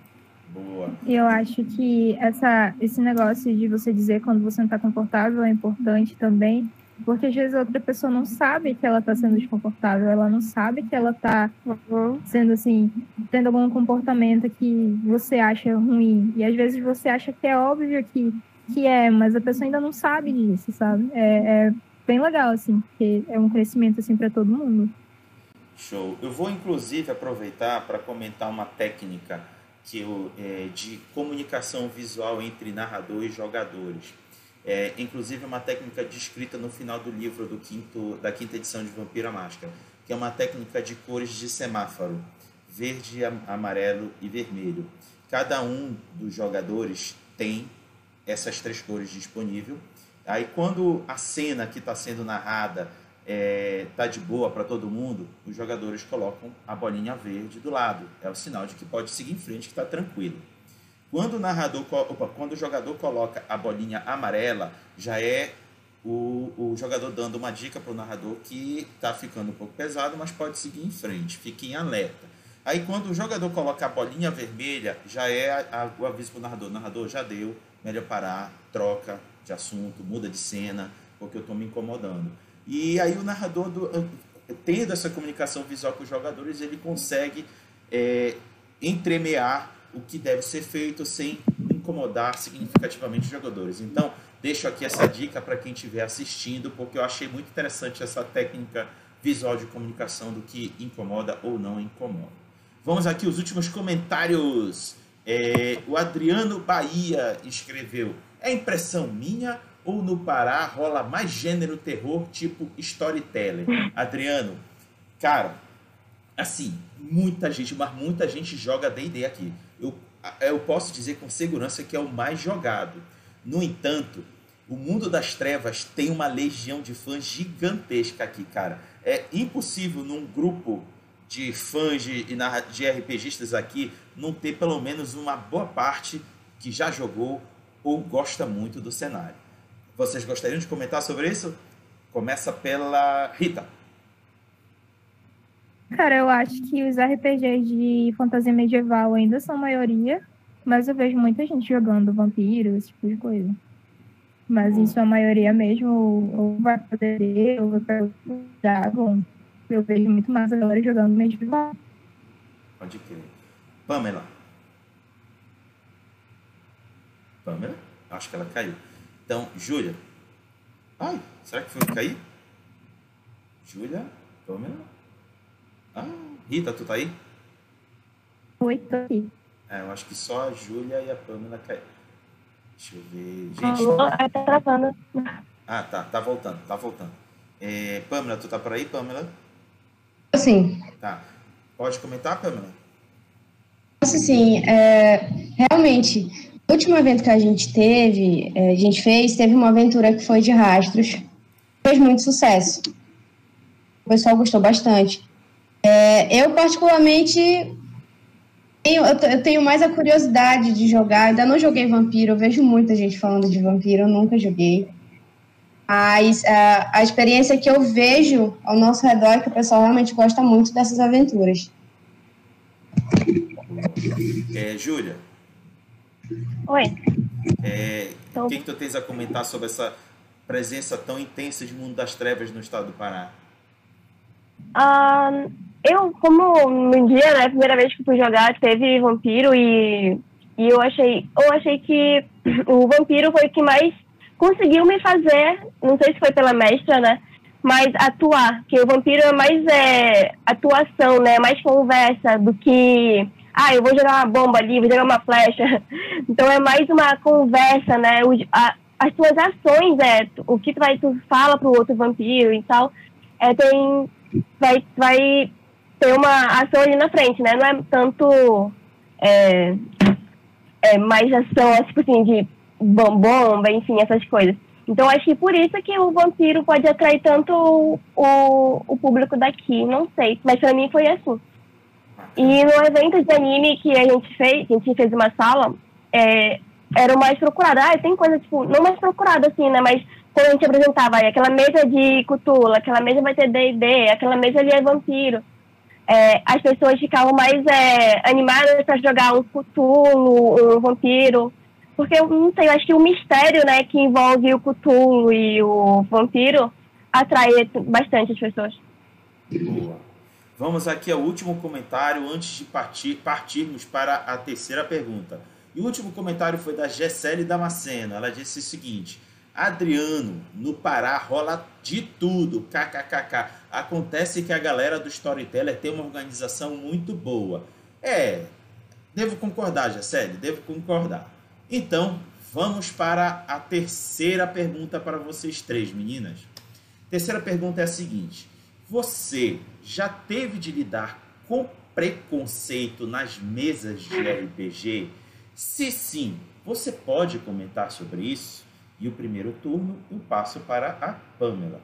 Boa. Eu acho que essa, esse negócio de você dizer quando você não está confortável é importante também, porque às vezes a outra pessoa não sabe que ela está sendo desconfortável, ela não sabe que ela está uhum. sendo assim, tendo algum comportamento que você acha ruim. E às vezes você acha que é óbvio que, que é, mas a pessoa ainda não sabe disso, sabe? É, é bem legal, assim, porque é um crescimento assim para todo mundo. Show. Eu vou inclusive aproveitar para comentar uma técnica que eu, é, de comunicação visual entre narrador e jogadores. É, inclusive uma técnica descrita no final do livro do quinto, da quinta edição de Vampira Máscara, que é uma técnica de cores de semáforo, verde, amarelo e vermelho. Cada um dos jogadores tem essas três cores disponível. Aí quando a cena que está sendo narrada é, tá de boa para todo mundo, os jogadores colocam a bolinha verde do lado. É o sinal de que pode seguir em frente, que está tranquilo. Quando o narrador, opa, quando o jogador coloca a bolinha amarela, já é o, o jogador dando uma dica para o narrador que está ficando um pouco pesado, mas pode seguir em frente, fique em alerta. Aí quando o jogador coloca a bolinha vermelha, já é a, a, o aviso para o narrador. Narrador já deu, melhor parar, troca de assunto, muda de cena, porque eu estou me incomodando. E aí o narrador, do, tendo essa comunicação visual com os jogadores, ele consegue é, entremear o que deve ser feito sem incomodar significativamente os jogadores. Então, deixo aqui essa dica para quem estiver assistindo, porque eu achei muito interessante essa técnica visual de comunicação do que incomoda ou não incomoda. Vamos aqui os últimos comentários. É, o Adriano Bahia escreveu: É impressão minha ou no Pará rola mais gênero terror tipo storytelling? Adriano, cara, assim, muita gente, mas muita gente joga D&D aqui. Eu, eu posso dizer com segurança que é o mais jogado. No entanto, o mundo das trevas tem uma legião de fãs gigantesca aqui, cara. É impossível num grupo de fãs de, de RPGistas aqui não ter pelo menos uma boa parte que já jogou ou gosta muito do cenário. Vocês gostariam de comentar sobre isso? Começa pela Rita. Cara, eu acho que os RPGs de fantasia medieval ainda são maioria, mas eu vejo muita gente jogando vampiros, esse tipo de coisa. Mas em sua maioria mesmo, ou vai poder, ou vai para Dragon. Eu vejo muito mais a galera jogando medieval. Pode crer. Pamela. Pamela? Acho que ela caiu. Então, Júlia. Ai, será que foi cair? Júlia, Pamela. Ah, Rita, tu tá aí? Oi, tô aqui. É, eu acho que só a Júlia e a Pamela caíram. Deixa eu ver. Gente. Alô, tá travando. Ah, tá, tá voltando, tá voltando. É, Pamela, tu tá por aí, Pamela? Sim. Tá. Pode comentar, Pamela? Sim, é, realmente, o último evento que a gente teve, é, a gente fez, teve uma aventura que foi de rastros. Fez muito sucesso. O pessoal gostou bastante. É, eu, particularmente, tenho, eu tenho mais a curiosidade de jogar. Ainda não joguei Vampiro, eu vejo muita gente falando de Vampiro, eu nunca joguei. Mas a, a experiência que eu vejo ao nosso redor é que o pessoal realmente gosta muito dessas aventuras. É, Júlia. Oi. É, O que, que tu tens a comentar sobre essa presença tão intensa de Mundo das Trevas no estado do Pará? Eu, como no dia, né, primeira vez que fui jogar, teve vampiro e, e eu achei, eu achei que o vampiro foi o que mais conseguiu me fazer, não sei se foi pela mestra, né, mas atuar, que o vampiro é mais é, atuação, né, mais conversa do que, ah, eu vou jogar uma bomba ali, vou jogar uma flecha. Então é mais uma conversa, né, o, a, as tuas ações, é, o que tu vai, tu fala pro outro vampiro e tal, é, tem vai, vai ter uma ação ali na frente, né? Não é tanto é, é, mais ação, tipo assim, de bom- bomba, enfim, essas coisas. Então, acho que por isso que o vampiro pode atrair tanto o, o, o público daqui, não sei. Mas pra mim foi assim. E no evento de anime que a gente fez, a gente fez uma sala, é, era o mais procurado. Ah, tem coisa, tipo, não mais procurado assim, né? Mas quando a gente apresentava, aí, aquela mesa de Cthulhu, aquela mesa vai ter D&D, aquela mesa ali é vampiro. É, as pessoas ficavam mais é, animadas para jogar um Cthulhu, um vampiro. Porque, eu não sei, eu acho que o mistério, né, que envolve o Cthulhu e o vampiro atrai bastante as pessoas. Boa. Vamos aqui ao último comentário antes de partir, partirmos para a terceira pergunta. E o último comentário foi da Gessele Damasceno. Ela disse o seguinte: Adriano, no Pará rola de tudo, kkkk. Acontece que a galera do Storyteller tem uma organização muito boa. É, devo concordar, Gessele, devo concordar. Então, vamos para a terceira pergunta para vocês três, meninas. Terceira pergunta é a seguinte: Você já teve de lidar com preconceito nas mesas de RPG? Se sim, você pode comentar sobre isso? E o primeiro turno eu passo para a Pamela.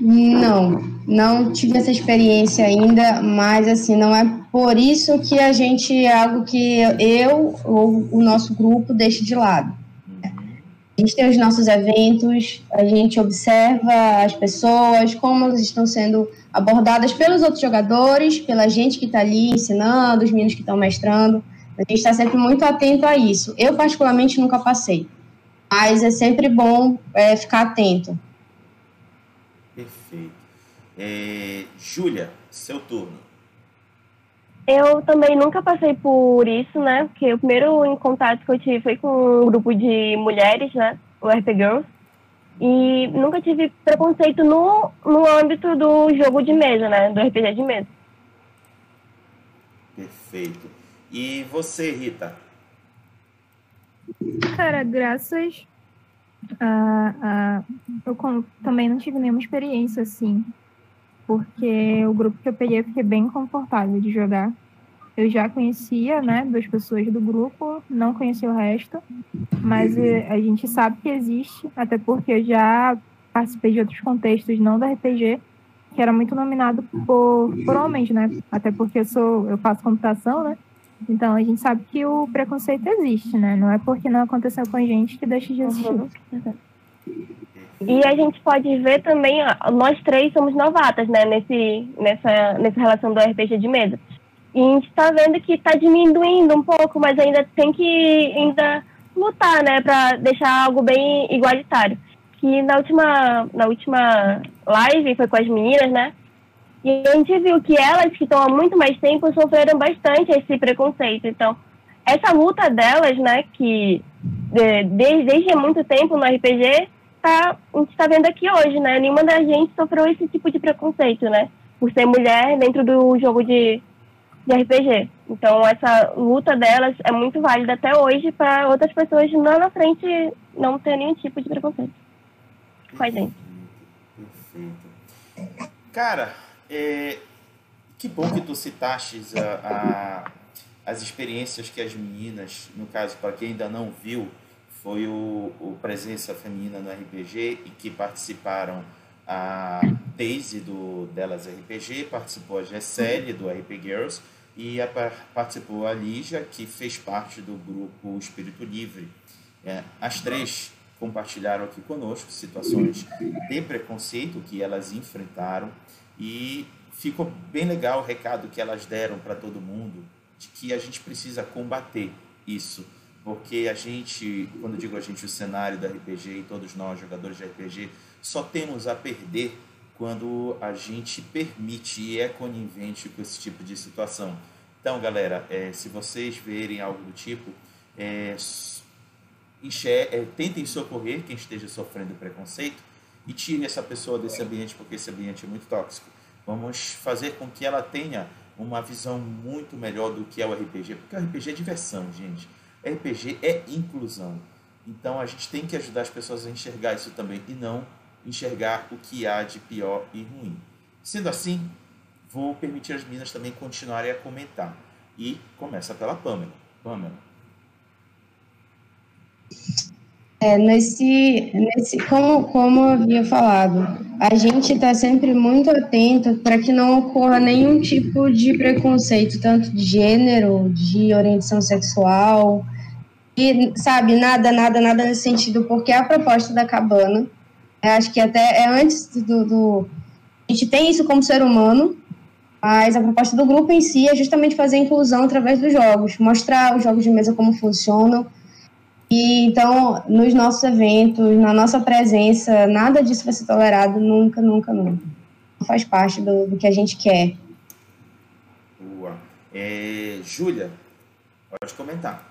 Não, não tive essa experiência ainda, mas assim, não é por isso que a gente, é algo que eu ou o nosso grupo deixa de lado. A gente tem os nossos eventos, a gente observa as pessoas, como elas estão sendo abordadas pelos outros jogadores, pela gente que está ali ensinando, os meninos que estão mestrando. A gente está sempre muito atento a isso. Eu, particularmente, nunca passei, mas é sempre bom é, ficar atento. Perfeito. É, Júlia, seu turno. Eu também nunca passei por isso, né? Porque o primeiro em contato que eu tive foi com um grupo de mulheres, né? O RP Girls. E nunca tive preconceito no, no âmbito do jogo de mesa, né? Do RPG de mesa. Perfeito. E você, Rita? Cara, graças a. a eu com- também não tive nenhuma experiência assim. Porque o grupo que eu peguei eu fiquei bem confortável de jogar. Eu já conhecia, né, duas pessoas do grupo, não conhecia o resto, mas eh, a gente sabe que existe, até porque eu já participei de outros contextos não da RPG, que era muito nominado por, por homens, né? Até porque eu sou, eu faço computação, né? Então a gente sabe que o preconceito existe, né? Não é porque não aconteceu com a gente que deixa de existir. E a gente pode ver também, ó, nós três somos novatas, né, nesse, nessa, nessa relação do RPG de mesa. E a gente está vendo que está diminuindo um pouco, mas ainda tem que ainda lutar, né, para deixar algo bem igualitário. Que na última, na última live foi com as meninas, né? E a gente viu que elas, que estão há muito mais tempo, sofreram bastante esse preconceito. Então, essa luta delas, né, que de- desde, desde muito tempo no RPG, tá, a gente está vendo aqui hoje, né? Nenhuma da gente sofreu esse tipo de preconceito, né? Por ser mulher dentro do jogo de, de RPG. Então, essa luta delas é muito válida até hoje para outras pessoas lá na frente não ter nenhum tipo de preconceito com a gente. Perfeito. Cara, é, que bom que tu citaste a, a- as experiências que as meninas, no caso, para quem ainda não viu, foi o, o Presença Feminina no RPG e que participaram a Daisy do Delas RPG, participou a Gessele do RP Girls e a, par- participou a Lígia, que fez parte do grupo Espírito Livre. É, as três compartilharam aqui conosco situações de preconceito que elas enfrentaram e ficou bem legal o recado que elas deram para todo mundo de que a gente precisa combater isso, porque a gente, quando digo a gente, o cenário da RPG e todos nós, jogadores de RPG, só temos a perder quando a gente permite e é conivente com esse tipo de situação. Então, galera, é, se vocês verem algo do tipo, é, é, tentem socorrer quem esteja sofrendo preconceito e tirem essa pessoa desse ambiente, porque esse ambiente é muito tóxico. Vamos fazer com que ela tenha uma visão muito melhor do que é o RPG, porque o RPG é diversão, gente. RPG é inclusão. Então a gente tem que ajudar as pessoas a enxergar isso também e não enxergar o que há de pior e ruim. Sendo assim, vou permitir as meninas também continuarem a comentar. E começa pela Pamela. Pamela. É, nesse, nesse, como, como eu havia falado, a gente está sempre muito atento para que não ocorra nenhum tipo de preconceito, tanto de gênero, de orientação sexual, e, sabe, nada, nada, nada nesse sentido, porque a proposta da cabana, acho que até é antes do, do. A gente tem isso como ser humano, mas a proposta do grupo em si é justamente fazer a inclusão através dos jogos, mostrar os jogos de mesa como funcionam e então, nos nossos eventos, na nossa presença, nada disso vai ser tolerado nunca, nunca, nunca. Faz parte do, do que a gente quer. Boa. É, Júlia, pode comentar.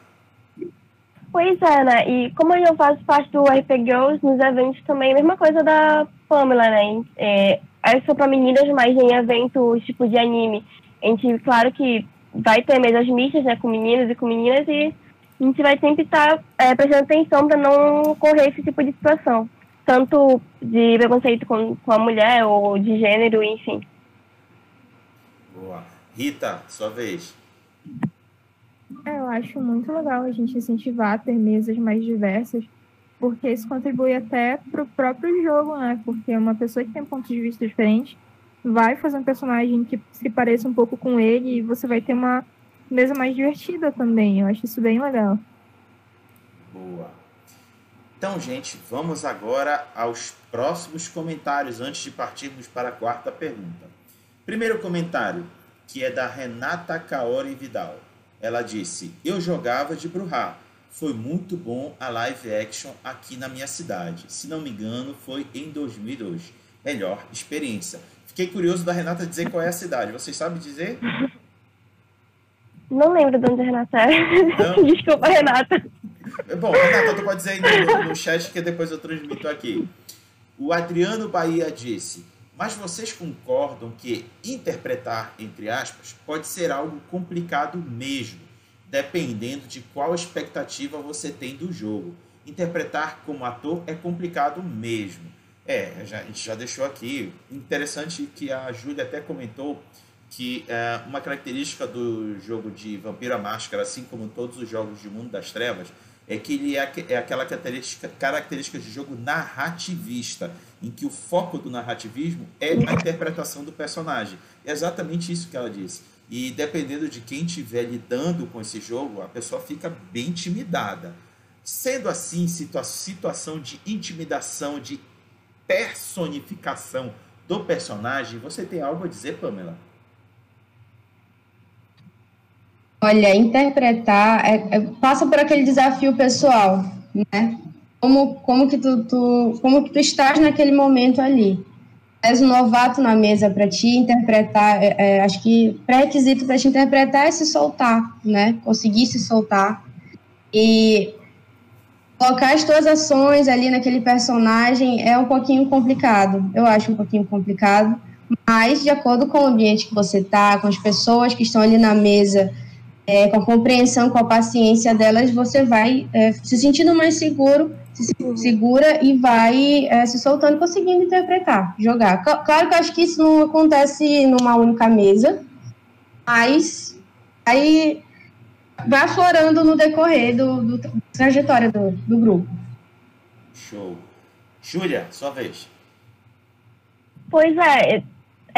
Pois é, né? E como eu faço parte do RP Girls, nos eventos também, a mesma coisa da Pamela, né? É, é só para meninas, mas em eventos tipo de anime. A gente, claro que vai ter mesas mistas, né? Com meninos e com meninas e a gente vai sempre estar é, prestando atenção para não ocorrer esse tipo de situação, tanto de preconceito com, com a mulher ou de gênero, enfim. Boa. Rita, sua vez. É, eu acho muito legal a gente incentivar a ter mesas mais diversas, porque isso contribui até para o próprio jogo, né? Porque uma pessoa que tem pontos de vista diferentes vai fazer um personagem que se pareça um pouco com ele e você vai ter uma mesa mais divertida também. Eu acho isso bem legal. Boa. Então, gente, vamos agora aos próximos comentários antes de partirmos para a quarta pergunta. Primeiro comentário, que é da Renata Kaori Vidal. Ela disse: Eu jogava de Bruhá. Foi muito bom a live action aqui na minha cidade. Se não me engano, foi em 2002. Melhor experiência. Fiquei curioso da Renata dizer qual é a cidade. Vocês sabem dizer? Não lembro de onde a Renata é. Desculpa, Renata. Bom, Renata, tu pode dizer aí no, no chat que depois eu transmito aqui. O Adriano Bahia disse: Mas vocês concordam que interpretar, entre aspas, pode ser algo complicado mesmo, dependendo de qual expectativa você tem do jogo. Interpretar como ator é complicado mesmo. É, já, a gente já deixou aqui. Interessante que a Júlia até comentou que é uma característica do jogo de Vampiro à Máscara, assim como todos os jogos de Mundo das Trevas, é que ele é, é aquela característica, característica de jogo narrativista, em que o foco do narrativismo é a interpretação do personagem. É exatamente isso que ela disse. E dependendo de quem estiver lidando com esse jogo, a pessoa fica bem intimidada. Sendo assim, situa situação de intimidação, de personificação do personagem, você tem algo a dizer, Pamela? Olha, interpretar é, é, passa por aquele desafio pessoal, né? Como, como, que tu, tu, como que tu estás naquele momento ali? És um novato na mesa para te interpretar, é, é, acho que pré-requisito para te interpretar é se soltar, né? Conseguir se soltar e colocar as tuas ações ali naquele personagem é um pouquinho complicado, eu acho um pouquinho complicado, mas de acordo com o ambiente que você tá, com as pessoas que estão ali na mesa, é, com a compreensão, com a paciência delas, você vai é, se sentindo mais seguro, se segura e vai é, se soltando, conseguindo interpretar, jogar. Claro que eu acho que isso não acontece numa única mesa, mas aí vai aflorando no decorrer do, do da trajetória do, do grupo. Show. Júlia, sua vez. Pois é,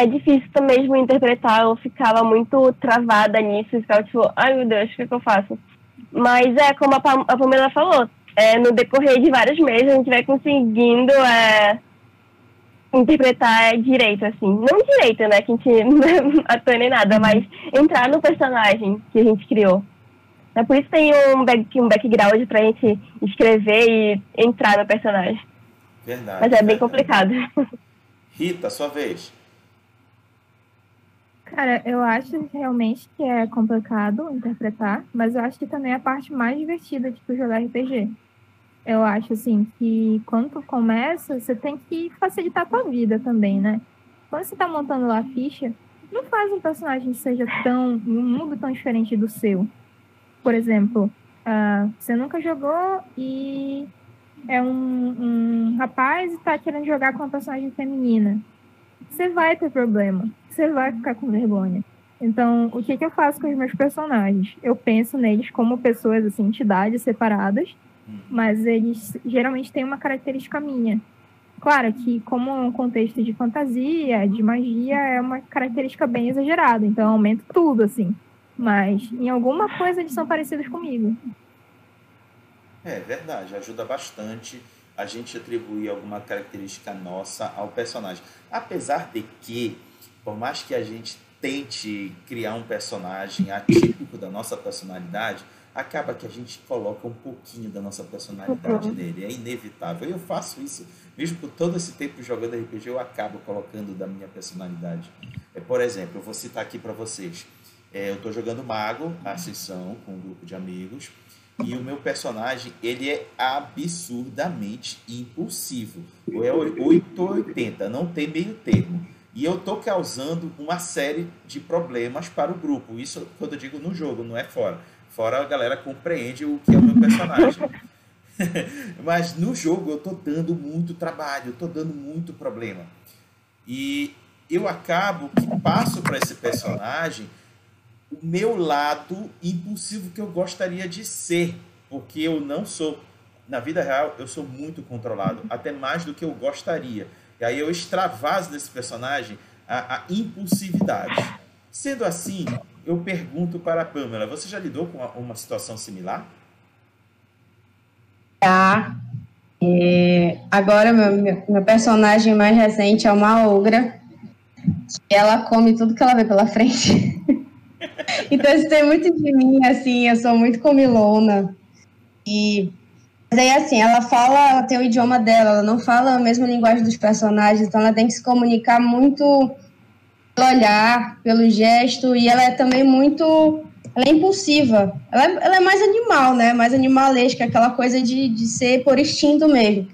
é difícil mesmo interpretar, eu ficava muito travada nisso, ficava tipo, ai meu Deus, o que, que eu faço? Mas é como a, Pam a Pamela falou, é, no decorrer de vários meses a gente vai conseguindo é, interpretar direito, assim. Não direito, né? Que a gente não atua nem nada, mas entrar no personagem que a gente criou. É por isso tem um, back, um background pra gente escrever e entrar no personagem. Verdade. Mas é bem verdade. complicado. Rita, sua vez. Cara, eu acho realmente que é complicado interpretar, mas eu acho que também é a parte mais divertida de tu jogar RPG. Eu acho, assim, que quando tu começa, você tem que facilitar a tua vida também, né? Quando você tá montando lá a ficha, não faz um personagem que seja tão, um mundo tão diferente do seu. Por exemplo, ah, você nunca jogou e é um, um rapaz e tá querendo jogar com uma personagem feminina. Você vai ter problema. Você vai ficar com vergonha. Então, o que, que eu faço com os meus personagens? Eu penso neles como pessoas, assim, entidades separadas, mas eles geralmente têm uma característica minha. Claro que, como é um contexto de fantasia, de magia, é uma característica bem exagerada, então eu aumento tudo, assim. Mas em alguma coisa eles são parecidos comigo. É verdade, ajuda bastante a gente atribuir alguma característica nossa ao personagem. Apesar de que, por mais que a gente tente criar um personagem atípico da nossa personalidade, acaba que a gente coloca um pouquinho da nossa personalidade Uhum. nele. É inevitável. Eu faço isso, mesmo por todo esse tempo jogando RPG, eu acabo colocando da minha personalidade. É, por exemplo, eu vou citar aqui para vocês. É, eu estou jogando Mago, Ascensão, com um grupo de amigos. E o meu personagem, ele é absurdamente impulsivo. Ou é 8 ou 80, não tem meio termo. E eu tô causando uma série de problemas para o grupo. Isso quando eu digo no jogo, não é fora. Fora a galera compreende o que é o meu personagem. Mas no jogo eu tô dando muito trabalho, eu tô dando muito problema. E eu acabo que passo para esse personagem o meu lado impulsivo que eu gostaria de ser, porque eu não sou. Na vida real, eu sou muito controlado, até mais do que eu gostaria. E aí eu extravaso desse personagem a, a impulsividade. Sendo assim, eu pergunto para a Pamela: você já lidou com uma, situação similar? Tá. É, agora, meu, meu, personagem mais recente é uma ogra. Ela come tudo que ela vê pela frente. então, isso tem muito de mim, assim, eu sou muito comilona. E. Mas aí, assim, ela fala, ela tem o idioma dela, ela não fala a mesma linguagem dos personagens, então ela tem que se comunicar muito pelo olhar, pelo gesto, e ela é também muito ela é impulsiva. Ela é, ela é mais animal, né? Mais animalesca, aquela coisa de, de ser por instinto mesmo.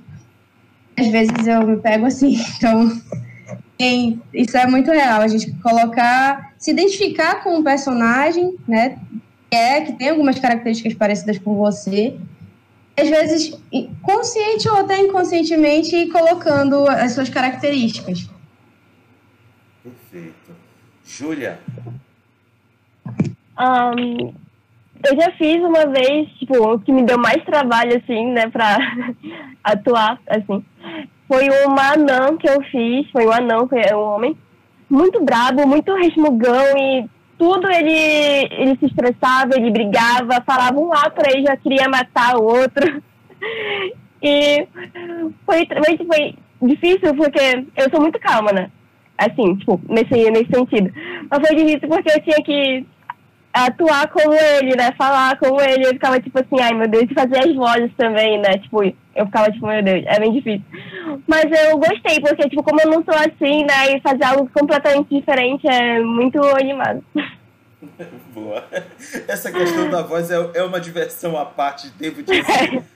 Às vezes eu me pego assim, então. isso é muito real. A gente colocar. Se identificar com o personagem, né? Que é, que tem algumas características parecidas com você. Às vezes, consciente ou até inconscientemente, ir colocando as suas características. Perfeito. Júlia, Ahn, eu já fiz uma vez, tipo, o que me deu mais trabalho, assim, né, pra atuar, assim. Foi uma anã que eu fiz, foi um anão, que é um homem, muito brabo, muito resmungão e tudo ele, ele se estressava, ele brigava, falava um A pra ele, já queria matar o outro. E foi, foi difícil porque eu sou muito calma, né? Assim, tipo, nesse, nesse sentido. Mas foi difícil porque eu tinha que atuar como ele, né? Falar como ele. Eu ficava tipo assim, ai meu Deus, e fazer as vozes também, né? Tipo, eu ficava tipo, meu Deus, é bem difícil. Mas eu gostei, porque, tipo, como eu não sou assim, né? E fazer algo completamente diferente é muito animado. boa. Essa questão da voz é, é uma diversão à parte, devo dizer.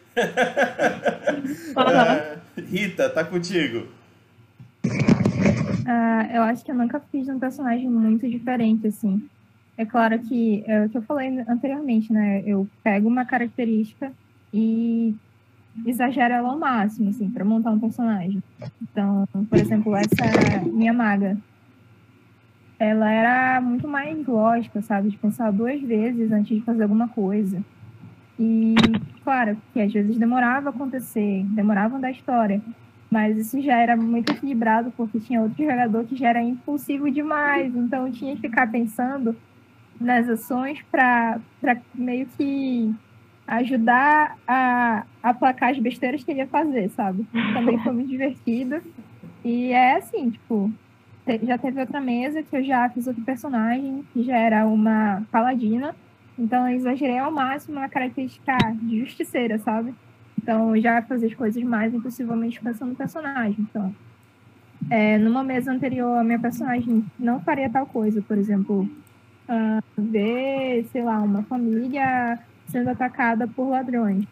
Ah, Rita, tá contigo. Ah, eu acho que eu nunca fiz um personagem muito diferente, assim. É claro que é o que eu falei anteriormente, né? Eu pego uma característica e exagero ela ao máximo, assim, para montar um personagem. Então, por exemplo, essa minha maga, ela era muito mais lógica, sabe? De pensar duas vezes antes de fazer alguma coisa. E, claro, que às vezes demorava a acontecer, demorava a história. Mas isso já era muito equilibrado, porque tinha outro jogador que já era impulsivo demais. Então tinha que ficar pensando nas ações para meio que ajudar a aplacar as besteiras que ele ia fazer, sabe? Também foi muito divertido. E é assim, tipo, já teve outra mesa que eu já fiz outro personagem, que já era uma paladina. Então eu exagerei ao máximo a característica de justiceira, sabe? Então eu já fazia as coisas mais impossivelmente pensando no personagem. Então, é, numa mesa anterior, a minha personagem não faria tal coisa, por exemplo, uh, ver, sei lá, uma família sendo atacada por ladrões.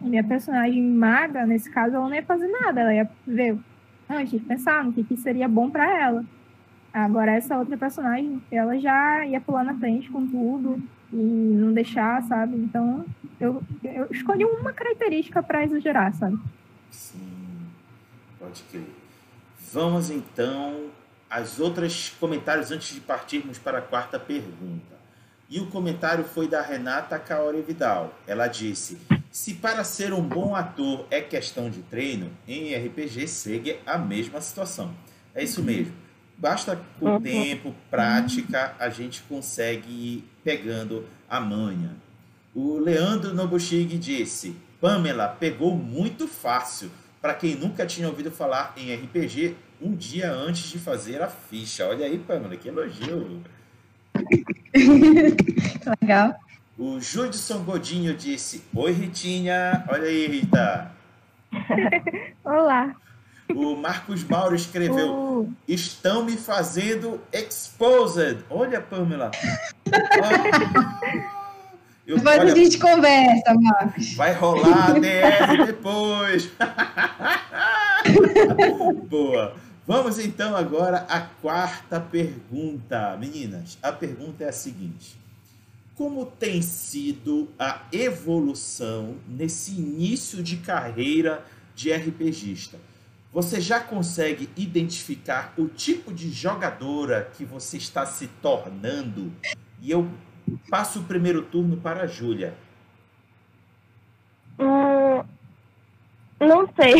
A minha personagem maga, nesse caso, ela não ia fazer nada, ela ia ver antes de pensar no que, que seria bom para ela. Agora, essa outra personagem, ela já ia pular na frente com tudo e não deixar, sabe? Então, eu, eu escolhi uma característica para exagerar, sabe? Sim, pode crer. Vamos então às outras comentários antes de partirmos para a quarta pergunta. E o comentário foi da Renata Caore Vidal. Ela disse: Se para ser um bom ator é questão de treino, em RPG segue a mesma situação. É isso mesmo. Basta com uhum. tempo, prática, a gente consegue ir pegando a manha. O Leandro Nobushig disse: Pamela pegou muito fácil. Para quem nunca tinha ouvido falar em RPG, um dia antes de fazer a ficha. Olha aí, Pamela, que elogio. Legal. O Judson Godinho disse: Oi, Ritinha. Olha aí, Rita. Olá. O Marcos Mauro escreveu: uh. Estão me fazendo exposed. Olha, Pamela. Eu, depois olha, a gente conversa, Marcos. Vai rolar a DR depois. Boa. Vamos então agora à quarta pergunta. Meninas, a pergunta é a seguinte: Como tem sido a evolução nesse início de carreira de RPGista? Você já consegue identificar o tipo de jogadora que você está se tornando? E eu passo o primeiro turno para a Júlia. Hum, não sei.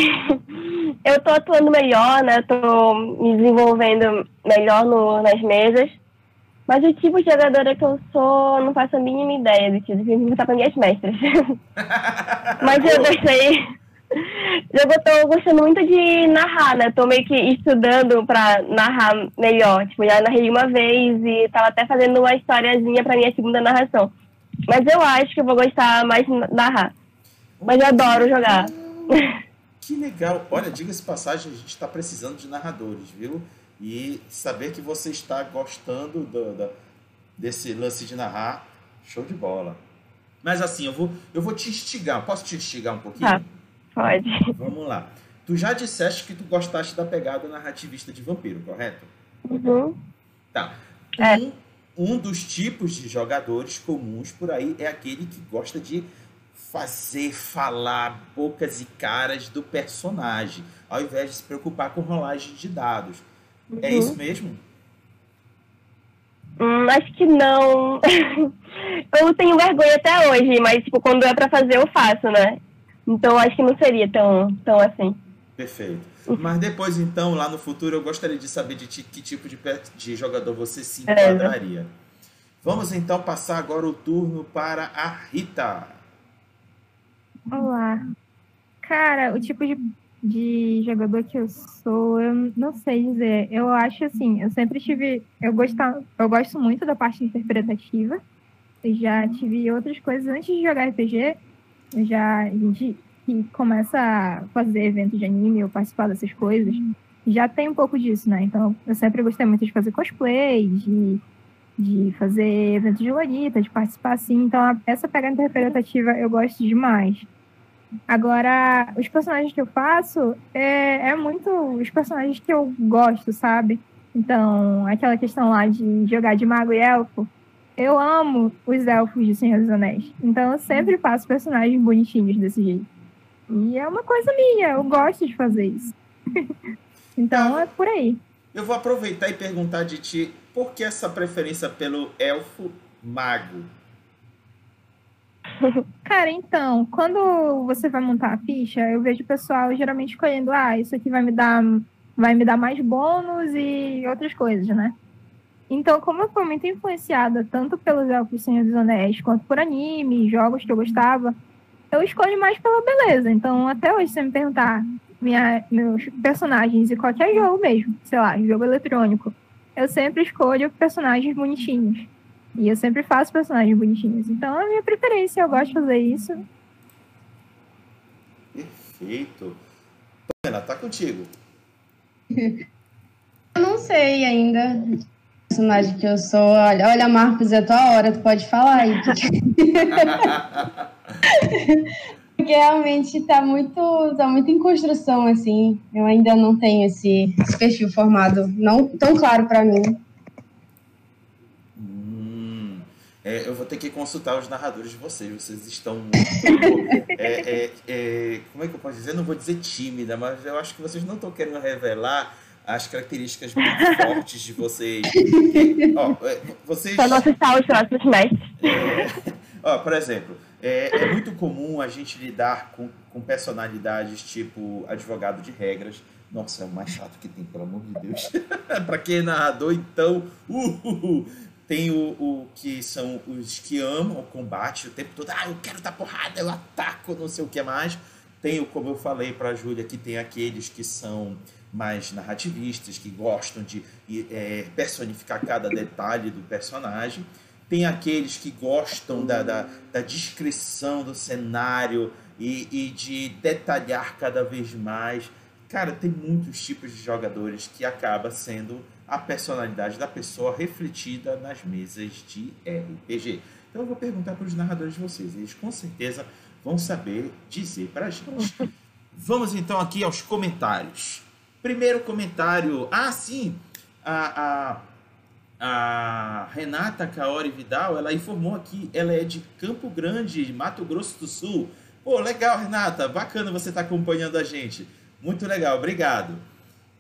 Eu tô atuando melhor, né? Tô me desenvolvendo melhor no, nas mesas. Mas o tipo de jogadora que eu sou, não faço a mínima ideia do que perguntar para minhas mestras. Mas eu gostei eu tô gostando muito de narrar, né? Tô meio que estudando pra narrar melhor. Tipo, já narrei uma vez e tava até fazendo uma historiazinha pra minha segunda narração. Mas eu acho que eu vou gostar mais de narrar. Mas eu adoro jogar. Que legal. Olha, diga-se passagem, a gente está precisando de narradores, viu? E saber que você está gostando do, do, desse lance de narrar, show de bola. Mas assim, eu vou, eu vou te instigar. Posso te instigar um pouquinho? Tá. Pode. Vamos lá. Tu já disseste que tu gostaste da pegada narrativista de vampiro, correto? Uhum. Tá. É. Um, um dos tipos de jogadores comuns por aí é aquele que gosta de fazer falar bocas e caras do personagem, ao invés de se preocupar com rolagem de dados. É uhum. É isso mesmo? Hum, acho que não. eu tenho vergonha até hoje, mas tipo, quando é para fazer eu faço, né? Então acho que não seria tão, tão assim. Perfeito. Mas depois, então, lá no futuro, eu gostaria de saber de que tipo de, de jogador você se enquadraria. É. Vamos então passar agora o turno para a Rita. Olá. Cara, o tipo de, de jogador que eu sou, eu não sei dizer. Eu acho assim, eu sempre tive. Eu, gostar, eu gosto muito da parte interpretativa. Eu já tive outras coisas antes de jogar RPG já a gente que começa a fazer eventos de anime ou participar dessas coisas, já tem um pouco disso, né? Então, eu sempre gostei muito de fazer cosplay, de, de fazer eventos de Lolita, de participar assim. Então, essa pegada interpretativa eu gosto demais. Agora, os personagens que eu faço é, é muito os personagens que eu gosto, sabe? Então, aquela questão lá de jogar de mago e elfo, eu amo os elfos de Senhor dos Anéis. Então eu sempre faço personagens bonitinhos desse jeito. E é uma coisa minha, eu gosto de fazer isso. então é por aí. Eu vou aproveitar e perguntar de ti, por que essa preferência pelo elfo mago? Cara, então, quando você vai montar a ficha, eu vejo o pessoal geralmente escolhendo, ah, isso aqui vai me dar, vai me dar mais bônus e outras coisas, né? Então, como eu fui muito influenciada tanto pelos Elfos Senhor dos Anéis quanto por anime, jogos que eu gostava, eu escolho mais pela beleza. Então, até hoje, se você me perguntar minha, meus personagens em qualquer jogo mesmo, sei lá, jogo eletrônico, eu sempre escolho personagens bonitinhos. E eu sempre faço personagens bonitinhos. Então é a minha preferência, eu gosto de fazer isso. Perfeito. Pamela, tá contigo. Eu não sei ainda personagem que eu sou. Olha, olha Marcos, é a tua hora, tu pode falar aí. Porque realmente tá muito, tá muito em construção, assim. Eu ainda não tenho esse, esse perfil formado, não tão claro para mim. Hum, é, eu vou ter que consultar os narradores de vocês. Vocês estão muito. é, é, é, como é que eu posso dizer? Eu não vou dizer tímida, mas eu acho que vocês não estão querendo revelar as características muito fortes de vocês. ó, é, vocês... Só não assustar os nossos mestres. É, ó, por exemplo, é, é, muito comum a gente lidar com, com personalidades tipo advogado de regras. Nossa, é o mais chato que tem, pelo amor de Deus. para quem é narrador, então, uh, uh, uh. Tem o, o, que são os que amam o combate o tempo todo. Ah, eu quero dar porrada, eu ataco, não sei o que mais. Tem como eu falei para a Júlia, que tem aqueles que são mais narrativistas, que gostam de é, personificar cada detalhe do personagem. Tem aqueles que gostam da, da, da descrição do cenário e, e de detalhar cada vez mais. Cara, tem muitos tipos de jogadores que acaba sendo a personalidade da pessoa refletida nas mesas de RPG. Então eu vou perguntar para os narradores de vocês, eles com certeza vão saber dizer para a gente. Vamos então aqui aos comentários. Primeiro comentário. Ah, sim. A, a, a Renata Caori Vidal, ela informou aqui, ela é de Campo Grande, Mato Grosso do Sul. Pô, legal, Renata. Bacana você estar tá acompanhando a gente. Muito legal, obrigado.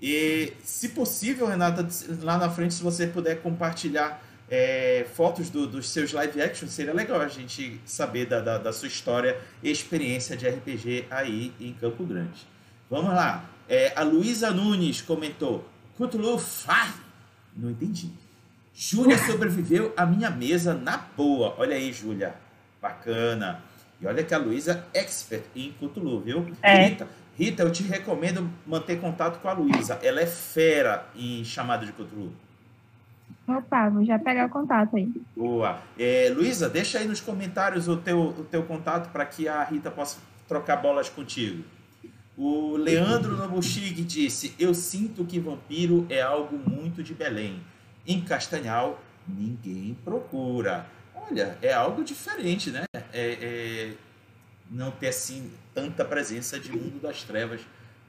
E, se possível, Renata, lá na frente, se você puder compartilhar é, fotos do, dos seus live actions, seria legal a gente saber da, da, da, sua história e experiência de RPG aí em Campo Grande. Vamos lá. É, a Luísa Nunes comentou: Cthulhu Far. Não entendi. Júlia sobreviveu à minha mesa na boa. Olha aí, Júlia. Bacana. E olha que a Luísa é expert em Cthulhu, viu? É. Rita, Rita, eu te recomendo manter contato com a Luísa. Ela é fera em chamada de Cthulhu. Opa, vou já pegar o contato aí. Boa. É, Luísa, deixa aí nos comentários o teu, o teu contato para que a Rita possa trocar bolas contigo. O Leandro Nobuchig disse: Eu sinto que vampiro é algo muito de Belém. Em Castanhal, ninguém procura. Olha, é algo diferente, né? É, é não ter assim tanta presença de mundo das trevas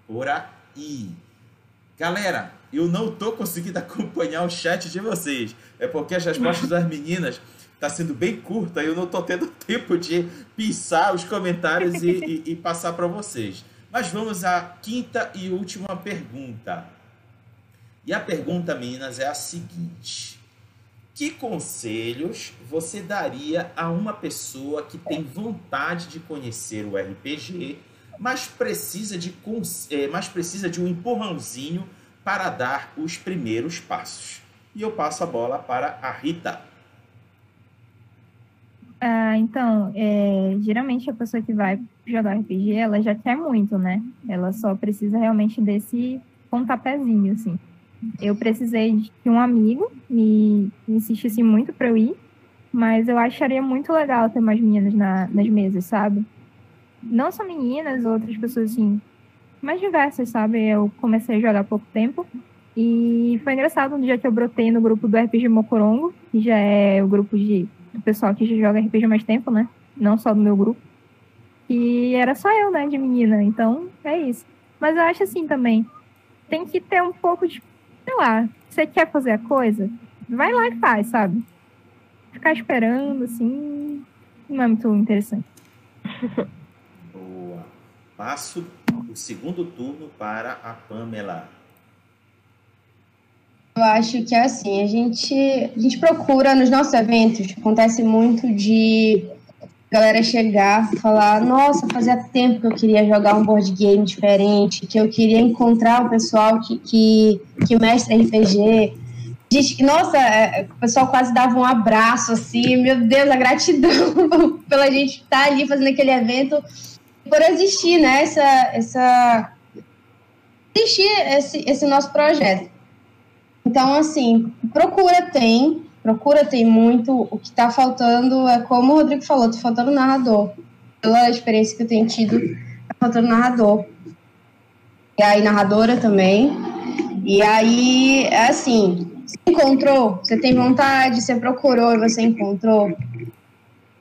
por aí. Galera, eu não tô conseguindo acompanhar o chat de vocês. É porque as respostas das meninas tá sendo bem curta e eu não tô tendo tempo de pensar os comentários e, e, e passar para vocês. Mas vamos à quinta e última pergunta. E a pergunta, meninas, é a seguinte: Que conselhos você daria a uma pessoa que tem vontade de conhecer o RPG, mas precisa de, é, mas precisa de um empurrãozinho para dar os primeiros passos? E eu passo a bola para a Rita. Ah, então, é, geralmente a pessoa que vai jogar RPG, ela já quer muito, né? Ela só precisa realmente desse pontapézinho, assim. Eu precisei de um amigo me insistisse muito para eu ir, mas eu acharia muito legal ter mais meninas na, nas mesas, sabe? Não só meninas, outras pessoas assim, mais diversas, sabe? Eu comecei a jogar há pouco tempo e foi engraçado no dia que eu brotei no grupo do RPG Mocorongo, que já é o grupo de do pessoal que joga RPG mais tempo, né? Não só do meu grupo. E era só eu, né, de menina. Então, é isso. Mas eu acho assim também. Tem que ter um pouco de. Sei lá. Você quer fazer a coisa? Vai lá e faz, sabe? Ficar esperando, assim. Não é muito interessante. Boa. Passo o segundo turno para a Pamela. Eu acho que é assim, a gente, a gente procura nos nossos eventos, acontece muito de galera chegar falar, nossa, fazia tempo que eu queria jogar um board game diferente, que eu queria encontrar o pessoal que, que, que mestra RPG. Gente, nossa, é, o pessoal quase dava um abraço, assim, meu Deus, a gratidão pela gente estar ali fazendo aquele evento, por existir, né, essa, essa existir esse, esse nosso projeto. Então, assim, procura tem, procura tem muito. O que está faltando é, como o Rodrigo falou, está faltando narrador. Pela experiência que eu tenho tido, está faltando narrador. E aí, narradora também. E aí, é assim, você encontrou, você tem vontade, você procurou você encontrou.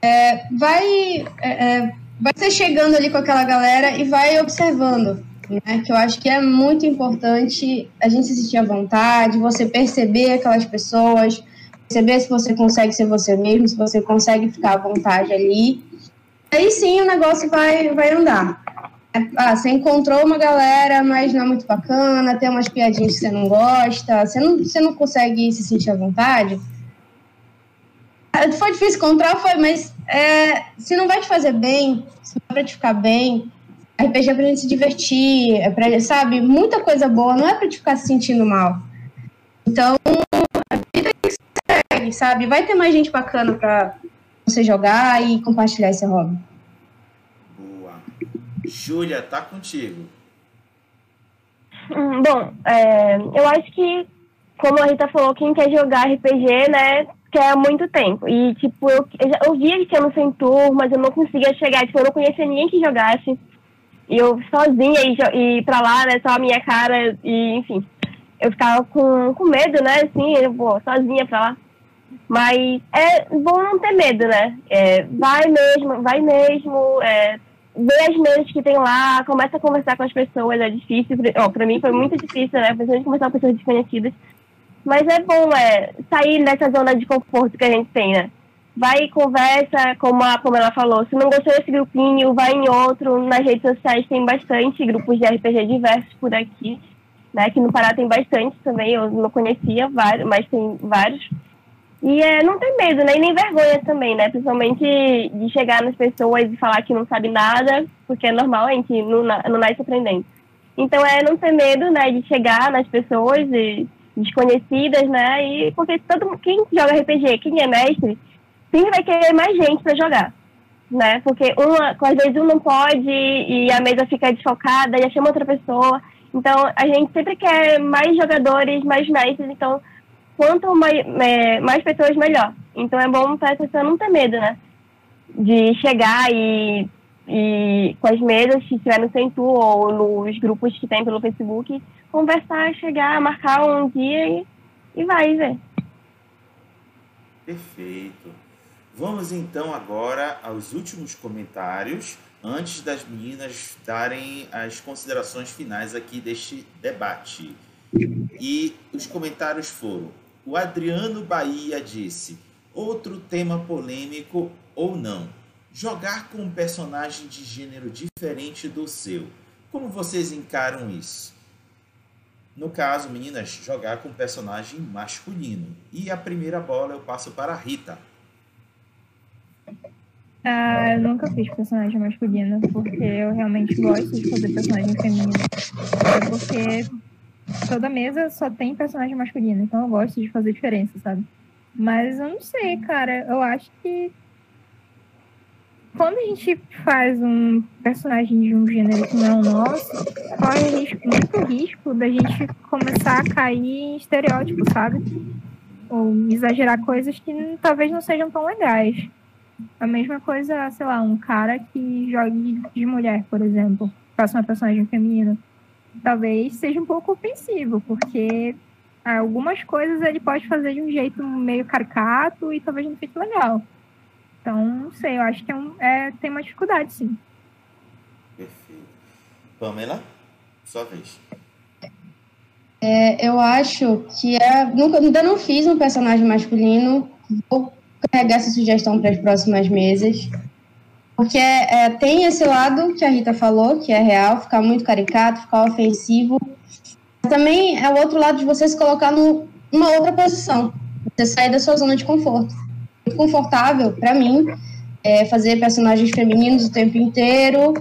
É, vai, é, é vai ser chegando ali com aquela galera e vai observando né? Que eu acho que é muito importante a gente se sentir à vontade, você perceber aquelas pessoas, perceber se você consegue ser você mesmo, se você consegue ficar à vontade ali. Aí sim o negócio vai, vai andar. Ah, você encontrou uma galera, mas não é muito bacana, tem umas piadinhas que você não gosta, você não, você não consegue se sentir à vontade. Ah, foi difícil encontrar, foi, mas é, se não vai te fazer bem, se não vai te ficar bem, RPG é pra gente se divertir, é pra, sabe? Muita coisa boa, não é pra te ficar se sentindo mal. Então, sabe? Vai ter mais gente bacana pra você jogar e compartilhar esse hobby. Boa. Júlia, tá contigo. Hum, bom, é, eu acho que, como a Rita falou, quem quer jogar RPG, né, quer há muito tempo. E, tipo, eu, eu, eu via que tinha no sem mas eu não conseguia chegar. Tipo, eu não conhecia ninguém que jogasse. E eu sozinha e, e pra lá, né, só a minha cara, e enfim. Eu ficava com, com medo, né, assim, eu vou sozinha pra lá. Mas é bom não ter medo, né? É, vai mesmo, vai mesmo, é, vê as mesas que tem lá, começa a conversar com as pessoas, é difícil. Ó, pra mim foi muito difícil, né? Principalmente conversar com pessoas desconhecidas. Mas é bom, é, sair dessa zona de conforto que a gente tem, né? vai e conversa, como, a, ela falou. Se não gostou desse grupinho, vai em outro. Nas redes sociais tem bastante grupos de RPG diversos por aqui. Né? Aqui no Pará tem bastante também, eu não conhecia vários, mas tem vários. E é, não tem medo, né? E nem vergonha também, né? Principalmente de chegar nas pessoas e falar que não sabe nada, porque é normal, a gente não, não nasce aprendendo. Então é não ter medo, né? De chegar nas pessoas e desconhecidas, né? E porque todo quem joga RPG, quem é mestre, sempre vai querer mais gente para jogar, né? Porque uma, às vezes um não pode e a mesa fica desfocada e chama outra pessoa. Então, a gente sempre quer mais jogadores, mais mestres. Então, quanto mais, é, mais pessoas, melhor. Então, é bom para essa pessoa não ter medo, né? De chegar e, e com as mesas, se estiver no Centur ou nos grupos que tem pelo Facebook, conversar, chegar, marcar um dia e, e vai ver. Perfeito. Vamos então agora aos últimos comentários, antes das meninas darem as considerações finais aqui deste debate. E os comentários foram: o Adriano Bahia disse, outro tema polêmico ou não, jogar com um personagem de gênero diferente do seu. Como vocês encaram isso? No caso, meninas, jogar com personagem masculino. E a primeira bola eu passo para a Rita. Ah, eu nunca fiz personagem masculina, porque eu realmente gosto de fazer personagem feminino. É porque toda mesa só tem personagem masculino, então eu gosto de fazer diferença, sabe? Mas eu não sei, cara. Eu acho que quando a gente faz um personagem de um gênero que não é o nosso, corre risco, muito risco da gente começar a cair em estereótipos, sabe? Ou exagerar coisas que talvez não sejam tão legais. A mesma coisa, sei lá, um cara que jogue de mulher, por exemplo, faça uma personagem feminina. Talvez seja um pouco ofensivo, porque algumas coisas ele pode fazer de um jeito meio caricato e talvez não fique legal. Então, não sei, eu acho que é um, é, tem uma dificuldade, sim. Perfeito. Pamela, sua vez. É, eu acho que é, nunca, ainda não fiz um personagem masculino. Vou carregar essa sugestão para as próximas mesas. Porque é, tem esse lado que a Rita falou, que é real, ficar muito caricato, ficar ofensivo. Também é o outro lado de você se colocar numa outra posição. Você sair da sua zona de conforto. Muito confortável, para mim, é fazer personagens femininos o tempo inteiro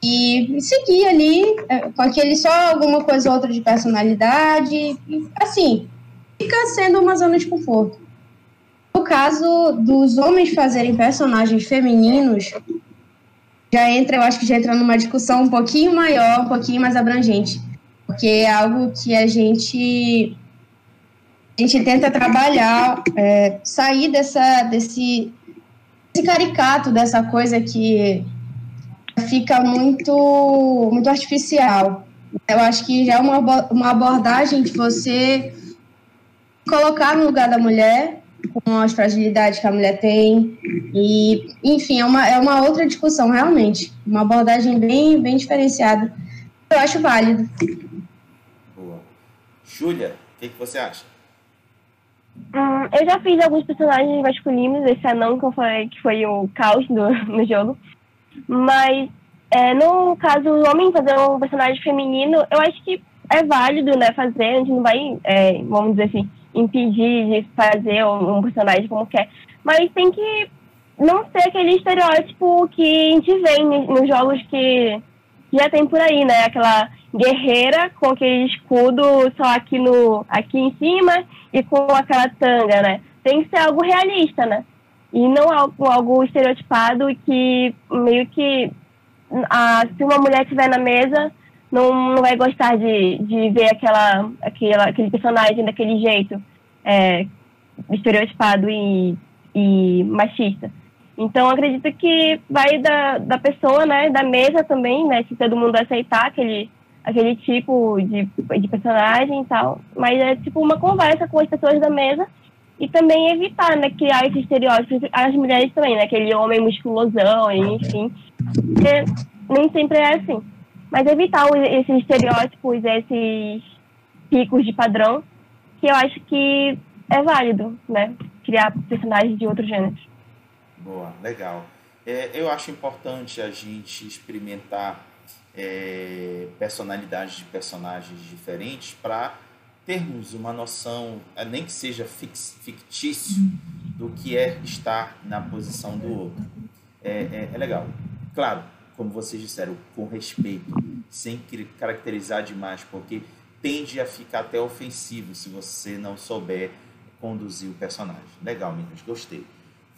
e seguir ali é, com aquele só alguma coisa ou outra de personalidade. Assim, fica sendo uma zona de conforto. No caso dos homens fazerem personagens femininos, já entra, eu acho que já entra numa discussão um pouquinho maior, um pouquinho mais abrangente. porque é algo que a gente a gente tenta trabalhar, é, sair dessa, desse, desse caricato, dessa coisa que fica muito, muito artificial. Eu acho que já é uma, uma abordagem de você colocar no lugar da mulher, com as fragilidades que a mulher tem. E, enfim, é uma, é uma outra discussão, realmente. Uma abordagem bem, bem diferenciada. Eu acho válido. Boa. Júlia, o que, que você acha? Hum, eu já fiz alguns personagens masculinos, esse anão que, foi, que foi o caos do, no jogo. Mas, é, no caso, o homem fazer um personagem feminino, eu acho que é válido, né, fazer. A gente não vai, é, vamos dizer assim, impedir de fazer um, personagem como quer. Mas tem que não ser aquele estereótipo que a gente vê nos jogos que já tem por aí, né? Aquela guerreira com aquele escudo só aqui no aqui em cima e com aquela tanga, né? Tem que ser algo realista, né? E não algo, algo estereotipado que meio que a, se uma mulher estiver na mesa não, vai gostar de, de ver aquela, aquela, aquele personagem daquele jeito é, estereotipado e, e machista. Então, acredito que vai da, da pessoa, né, da mesa também, né, se todo mundo aceitar aquele, aquele tipo de, de personagem e tal. Mas é tipo uma conversa com as pessoas da mesa e também evitar, né, criar esses estereótipos, as mulheres também, né, aquele homem musculosão, enfim. Porque nem sempre é assim. Mas evitar esses estereótipos, esses picos de padrão, que eu acho que é válido, né, criar personagens de outros gêneros. Boa, legal. É, eu acho importante a gente experimentar é, personalidades de personagens diferentes para termos uma noção, é, nem que seja fix, fictício, do que é estar na posição do outro. É, é, é legal. Claro, como vocês disseram, com respeito, sem caracterizar demais, porque tende a ficar até ofensivo se você não souber conduzir o personagem. Legal, meninas, gostei.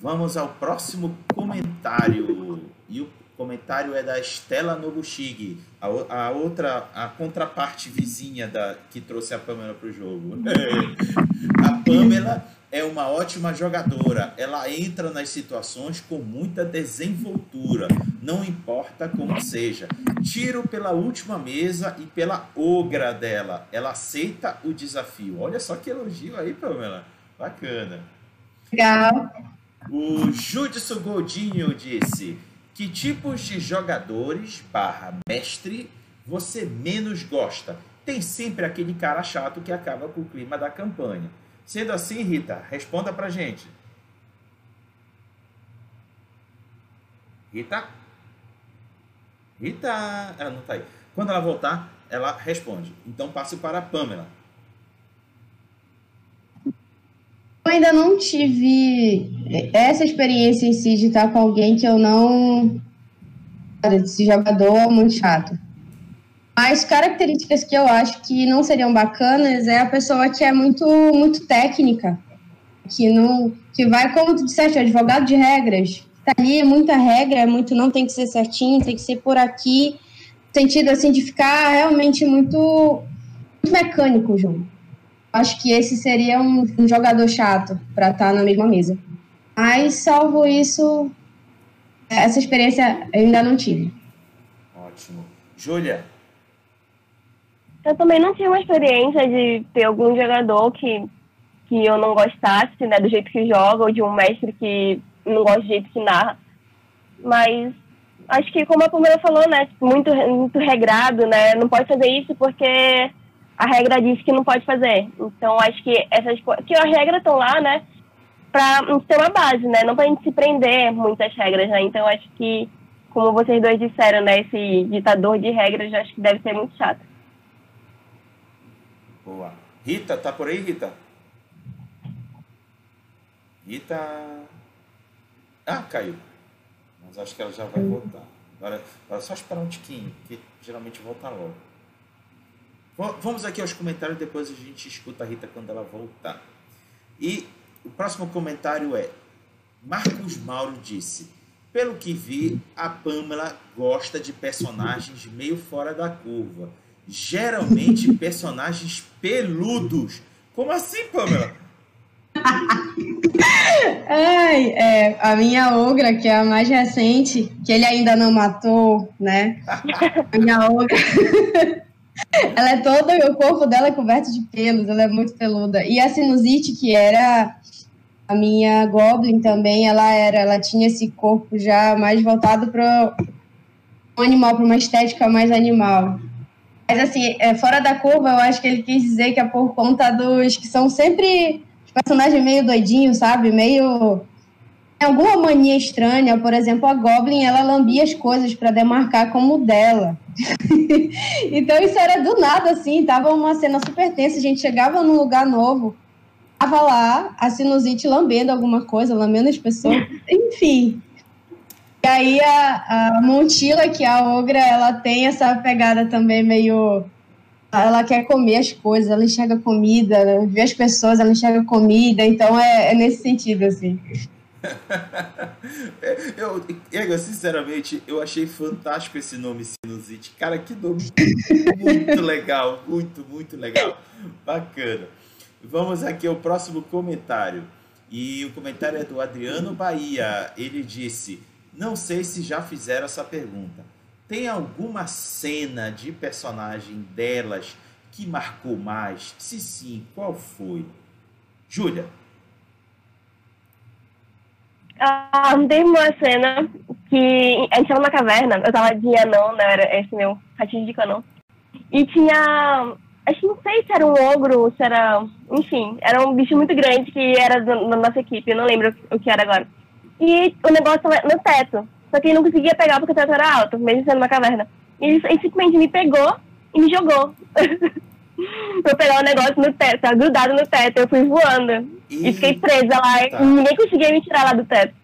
Vamos ao próximo comentário. E o comentário é da Estela Nobushig, a, a outra, a contraparte vizinha da que trouxe a Pamela para o jogo. a Pamela é uma ótima jogadora. Ela entra nas situações com muita desenvoltura, não importa como seja. Tiro pela última mesa e pela ogra dela. Ela aceita o desafio. Olha só que elogio aí, Pamela. Bacana. Legal. O Judson Godinho disse: Que tipos de jogadores barra mestre você menos gosta? Tem sempre aquele cara chato que acaba com o clima da campanha. Sendo assim, Rita, responda pra gente. Rita? Rita, ela não tá aí. Quando ela voltar, ela responde. Então passe para a Pamela. Eu ainda não tive essa experiência em si de estar com alguém que eu não. Esse jogador é muito chato. Mas características que eu acho que não seriam bacanas é a pessoa que é muito, muito técnica, que não, que vai como tu disseste, advogado de regras. Tá ali é muita regra, é muito não tem que ser certinho, tem que ser por aqui, sentido assim de ficar realmente muito, muito mecânico o jogo acho que esse seria um, um jogador chato para estar tá na mesma mesa. Mas, salvo isso, essa experiência eu ainda não tive. Ótimo. Júlia? Eu também não tive uma experiência de ter algum jogador que, que eu não gostasse, né, do jeito que joga, ou de um mestre que não gosta do jeito que narra. Mas acho que, como a Pamela falou, né, muito, muito regrado, né, não pode fazer isso porque a regra diz que não pode fazer. Então, acho que essas coisas. Que as regras estão lá, né? Pra ter uma base, né? Não pra gente se prender muitas regras, né? Então, acho que, como vocês dois disseram, né? Esse ditador de regras, acho que deve ser muito chato. Boa. Rita, tá por aí, Rita? Rita. Ah, caiu. Mas acho que ela já vai voltar. Agora, agora só esperar um tiquinho, que geralmente volta logo. Vamos aqui aos comentários, depois a gente escuta a Rita quando ela voltar. E o próximo comentário é: Marcos Mauro disse: Pelo que vi, a Pamela gosta de personagens meio fora da curva. Geralmente personagens peludos. Como assim, Pamela? Ai, é, a minha ogra, que é a mais recente, que ele ainda não matou, né? A minha ogra. ela é toda, o corpo dela é coberto de pelos, ela é muito peluda. E a sinusite, que era a minha Goblin também, ela era, ela tinha esse corpo já mais voltado para um animal, para uma estética mais animal. Mas assim, é, fora da curva, eu acho que ele quis dizer que é por conta dos que são sempre personagem meio doidinho, sabe? Meio. alguma mania estranha. Por exemplo, a Goblin, ela lambia as coisas para demarcar como dela. então isso era do nada, assim. Tava uma cena super tensa. A gente chegava num lugar novo, tava lá, a sinusite lambendo alguma coisa, lambendo as pessoas. Enfim. E aí a, a Montila, que é a Ogra, ela tem essa pegada também meio ela quer comer as coisas, ela enxerga comida, vê as pessoas, ela enxerga comida, então é, é nesse sentido, assim. eu, eu, sinceramente, eu achei fantástico esse nome Sinusite. Cara, que nome muito legal, muito, muito legal. Bacana. Vamos aqui ao próximo comentário. E o comentário é do Adriano Bahia. Ele disse: Não sei se já fizeram essa pergunta tem alguma cena de personagem delas que marcou mais? Se sim, qual foi? Júlia. Ah, tem uma cena que a gente tava na caverna, eu tava de anão, né? Era esse meu ratinho de canão. E tinha. Acho que não sei se era um ogro, se era. Enfim, era um bicho muito grande que era da nossa equipe, eu não lembro o que era agora. E o negócio tava no teto. Só que ele não conseguia pegar porque o teto era alto, mesmo sendo uma caverna. E ele, ele simplesmente me pegou e me jogou. pra pegar o negócio no teto, tava grudado no teto. Eu fui voando. E, e fiquei presa lá. Tá. E ninguém conseguia me tirar lá do teto.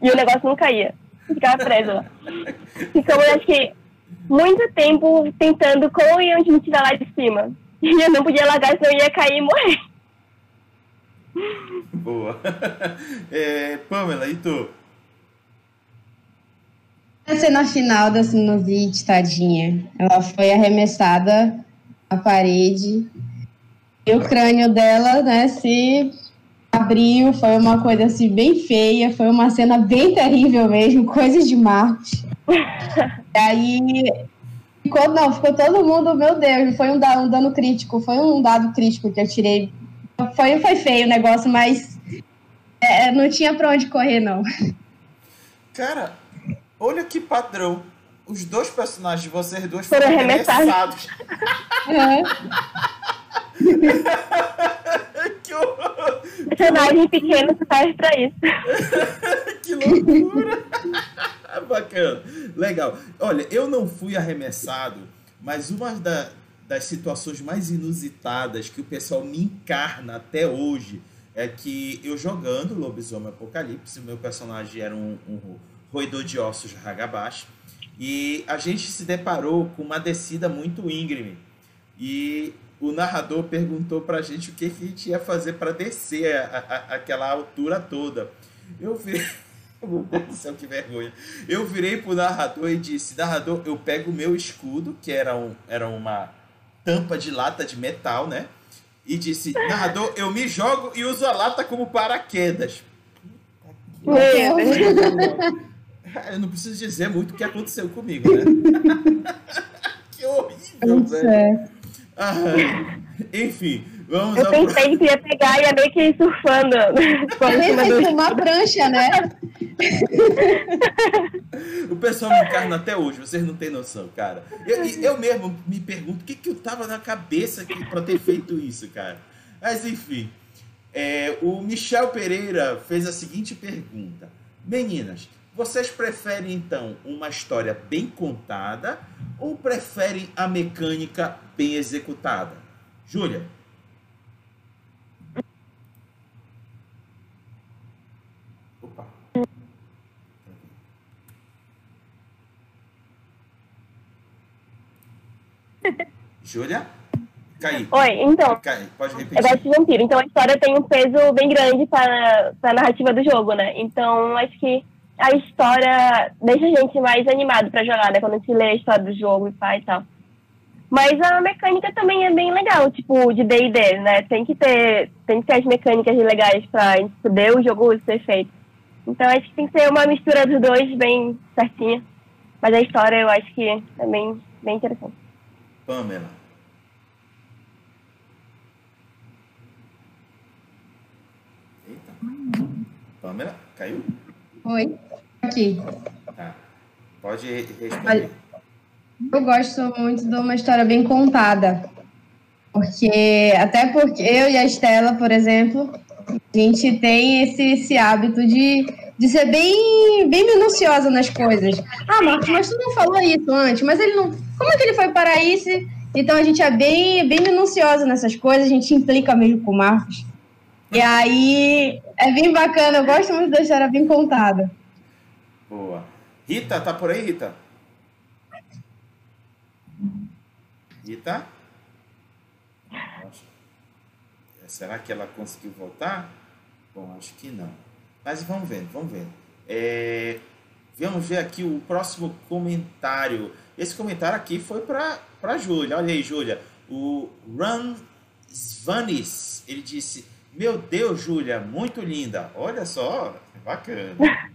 E o negócio não caía. Ficava presa lá. Ficamos, acho que, muito tempo tentando como iam me tirar lá de cima. E eu não podia largar, senão eu ia cair e morrer. Boa. É, Pamela, e tu? A cena final da sinusite, tadinha. Ela foi arremessada à parede. E o crânio dela, né, se abriu. Foi uma coisa assim bem feia. Foi uma cena bem terrível mesmo. Coisas de Marcos. e aí. Ficou, não, ficou todo mundo, meu Deus, foi um, um dano crítico, foi um dado crítico que eu tirei. Foi, foi feio o negócio, mas é, não tinha pra onde correr, não. Cara, Olha que padrão. Os dois personagens de vocês dois foram arremessados. É. que horror! Personagem pequeno serve pra isso. que loucura! Bacana. Legal. Olha, eu não fui arremessado, mas uma da, das situações mais inusitadas que o pessoal me encarna até hoje é que eu jogando Lobisomem Apocalipse, meu personagem era um, um roedor de ossos Hagabashi. E a gente se deparou com uma descida muito íngreme. E o narrador perguntou para a gente o que, que a gente ia fazer para descer a, a, aquela altura toda. Eu vi. Meu Deus do céu, que vergonha. Eu virei pro narrador e disse: Narrador, eu pego o meu escudo, que era, um, era uma tampa de lata de metal, né? E disse: Narrador, eu me jogo e uso a lata como paraquedas. Eu não preciso dizer muito o que aconteceu comigo, né? que horrível, velho. Ah, enfim, vamos Eu pensei que ia pegar e ia meio que ir surfando. Pensei uma prancha, né? o pessoal me encarna até hoje, vocês não têm noção, cara. Eu, eu mesmo me pergunto o que, que eu tava na cabeça para ter feito isso, cara. Mas enfim, é, o Michel Pereira fez a seguinte pergunta: Meninas, vocês preferem então uma história bem contada ou preferem a mecânica bem executada? Júlia? Júlia? Cai. Oi, então. Cai. Pode repetir. Eu gosto de vampiro, então a história tem um peso bem grande para a narrativa do jogo, né? Então acho que a história deixa a gente mais animado para jogar, né? Quando a gente lê a história do jogo e faz e tal. Mas a mecânica também é bem legal, tipo, de D&D, né? Tem que ter, tem que ter as mecânicas legais pra poder o jogo ser feito. Então acho que tem que ser uma mistura dos dois bem certinha. Mas a história eu acho que é bem, bem interessante. Pamela. Eita. Pamela, caiu? Oi, aqui. Tá. Pode responder. Eu gosto muito de uma história bem contada. Porque, até porque eu e a Estela, por exemplo, a gente tem esse, esse hábito de, de ser bem, bem minuciosa nas coisas. Ah, Marcos, mas tu não falou isso antes, mas ele não. Como é que ele foi para isso? Então a gente é bem, bem minuciosa nessas coisas, a gente implica mesmo com o Marcos. E aí é bem bacana, eu gosto muito da história bem contada. Boa. Rita, tá por aí, Rita? Rita? Será que ela conseguiu voltar? Bom, acho que não. Mas vamos ver, vamos ver. É, vamos ver aqui o próximo comentário. Esse comentário aqui foi para a Júlia. Olha aí, Júlia. O Ran Svanis, ele disse: Meu Deus, Júlia, muito linda. Olha só, bacana.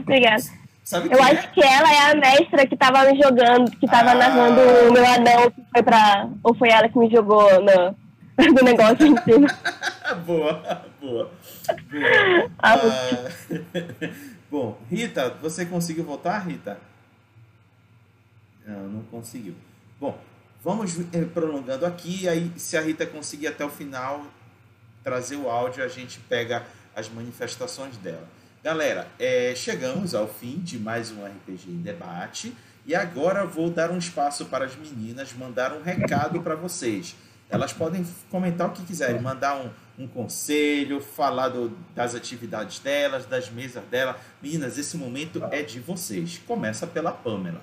Obrigada. Sabe eu acho é? que ela é a mestra que estava me jogando, que estava ah. narrando o meu anão, que foi pra. Ou foi ela que me jogou no, no negócio em cima. boa, boa. boa. Ah, ah, bom, Rita, você conseguiu voltar, Rita? Não, não conseguiu. Bom, vamos eh, prolongando aqui, aí se a Rita conseguir até o final trazer o áudio, a gente pega as manifestações dela. Galera, é, chegamos ao fim de mais um RPG em debate e agora vou dar um espaço para as meninas mandar um recado para vocês. Elas podem comentar o que quiserem, mandar um, um conselho, falar do, das atividades delas, das mesas dela. Meninas, esse momento é de vocês. Começa pela Pamela.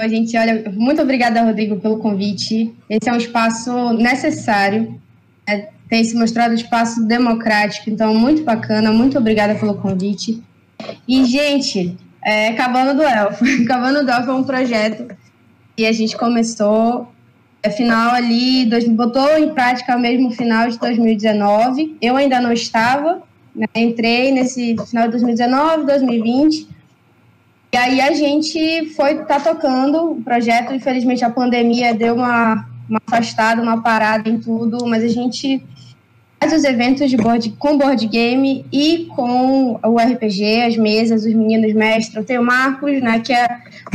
Oi, gente, olha, muito obrigada, Rodrigo, pelo convite. Esse é um espaço necessário. É, tem se mostrado um espaço democrático, então muito bacana, muito obrigada pelo convite. E, gente, é, Cabana do Elfo. Cabana do Elfo é um projeto que a gente começou é final ali, dois, botou em prática mesmo final de 2019. Eu ainda não estava, né, entrei nesse final de 2019, 2020. E aí a gente foi tá tocando o projeto. Infelizmente a pandemia deu uma, uma afastada, uma parada em tudo, mas a gente faz os eventos de board, com board game e com o RPG, as mesas, os meninos mestres. Tem o Marcos, né, que é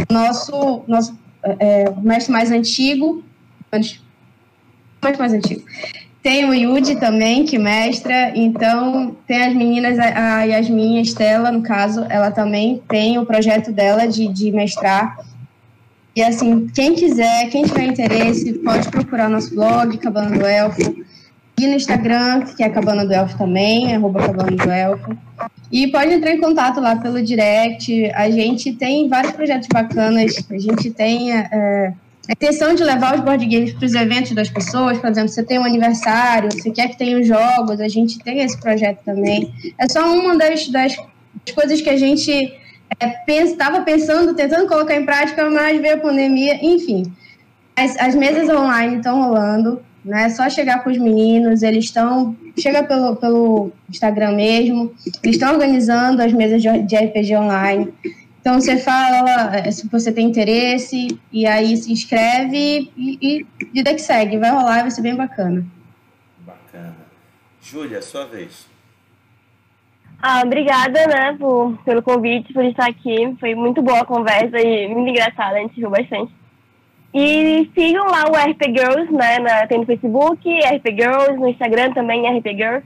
o nosso, nosso é, mestre mais antigo, mais mais antigo. Tem o Yudi também, que mestra, então tem as meninas, a Yasmin, a Estela, no caso, ela também tem o projeto dela de, de mestrar. E assim, quem quiser, quem tiver interesse, pode procurar nosso blog, Cabana do Elfo, e no Instagram, que é Cabana do Elfo também, arroba Cabana do Elfo. E pode entrar em contato lá pelo direct. A gente tem vários projetos bacanas. A gente tem é, a intenção de levar os board games para os eventos das pessoas. Por exemplo, você tem um aniversário, você quer que tenha os jogos, a gente tem esse projeto também. É só uma das, das coisas que a gente estava é, pensando, tentando colocar em prática, mas veio a pandemia. Enfim, as, as mesas online estão rolando né? É só chegar com os meninos, eles estão. Chega pelo, pelo Instagram mesmo, eles estão organizando as mesas de, de RPG online. Então você fala é, se você tem interesse, e aí se inscreve e, e vida que segue, vai rolar e vai ser bem bacana. Bacana. Júlia, sua vez. Ah, obrigada, né, por, pelo convite, por estar aqui. Foi muito boa a conversa e muito engraçada, a gente riu bastante. E sigam lá o RP Girls, né? Na, tem no Facebook, RP Girls, no Instagram também, RP Girls.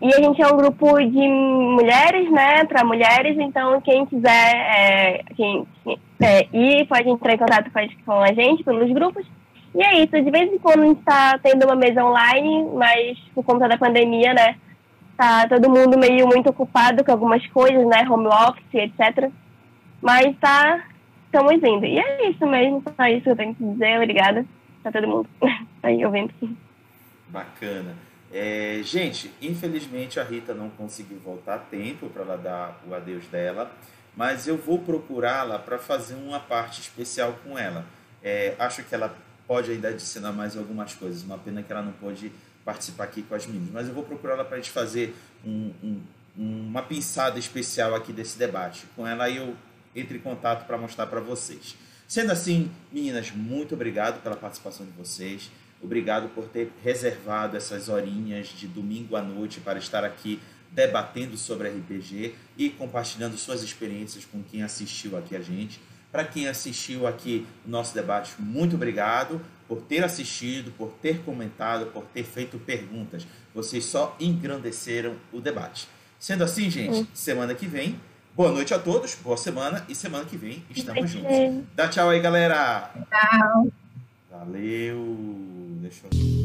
E a gente é um grupo de mulheres, né? Para mulheres, então quem quiser é, quem, é, ir pode entrar em contato com a gente pelos grupos. E é isso, de vez em quando a gente está tendo uma mesa online, mas por conta da pandemia, né? Tá todo mundo meio muito ocupado com algumas coisas, né? Home office, etc. Mas tá estamos indo. E é isso mesmo, só isso que eu tenho que dizer. Obrigada a todo mundo aí ouvindo. Bacana. É, gente, infelizmente a Rita não conseguiu voltar a tempo para ela dar o adeus dela, mas eu vou procurá-la para fazer uma parte especial com ela. É, acho que ela pode ainda adicionar mais algumas coisas, uma pena que ela não pode participar aqui com as meninas, mas eu vou procurá-la para a gente fazer um, um, uma pinçada especial aqui desse debate. Com ela eu entre em contato para mostrar para vocês. Sendo assim, meninas, muito obrigado pela participação de vocês. Obrigado por ter reservado essas horinhas de domingo à noite para estar aqui debatendo sobre RPG e compartilhando suas experiências com quem assistiu aqui a gente. Para quem assistiu aqui o nosso debate, muito obrigado por ter assistido, por ter comentado, por ter feito perguntas. Vocês só engrandeceram o debate. Sendo assim, gente, semana que vem, boa noite a todos, boa semana e semana que vem estamos juntos. Dá tchau aí, galera. Tchau. Valeu. Deixa eu.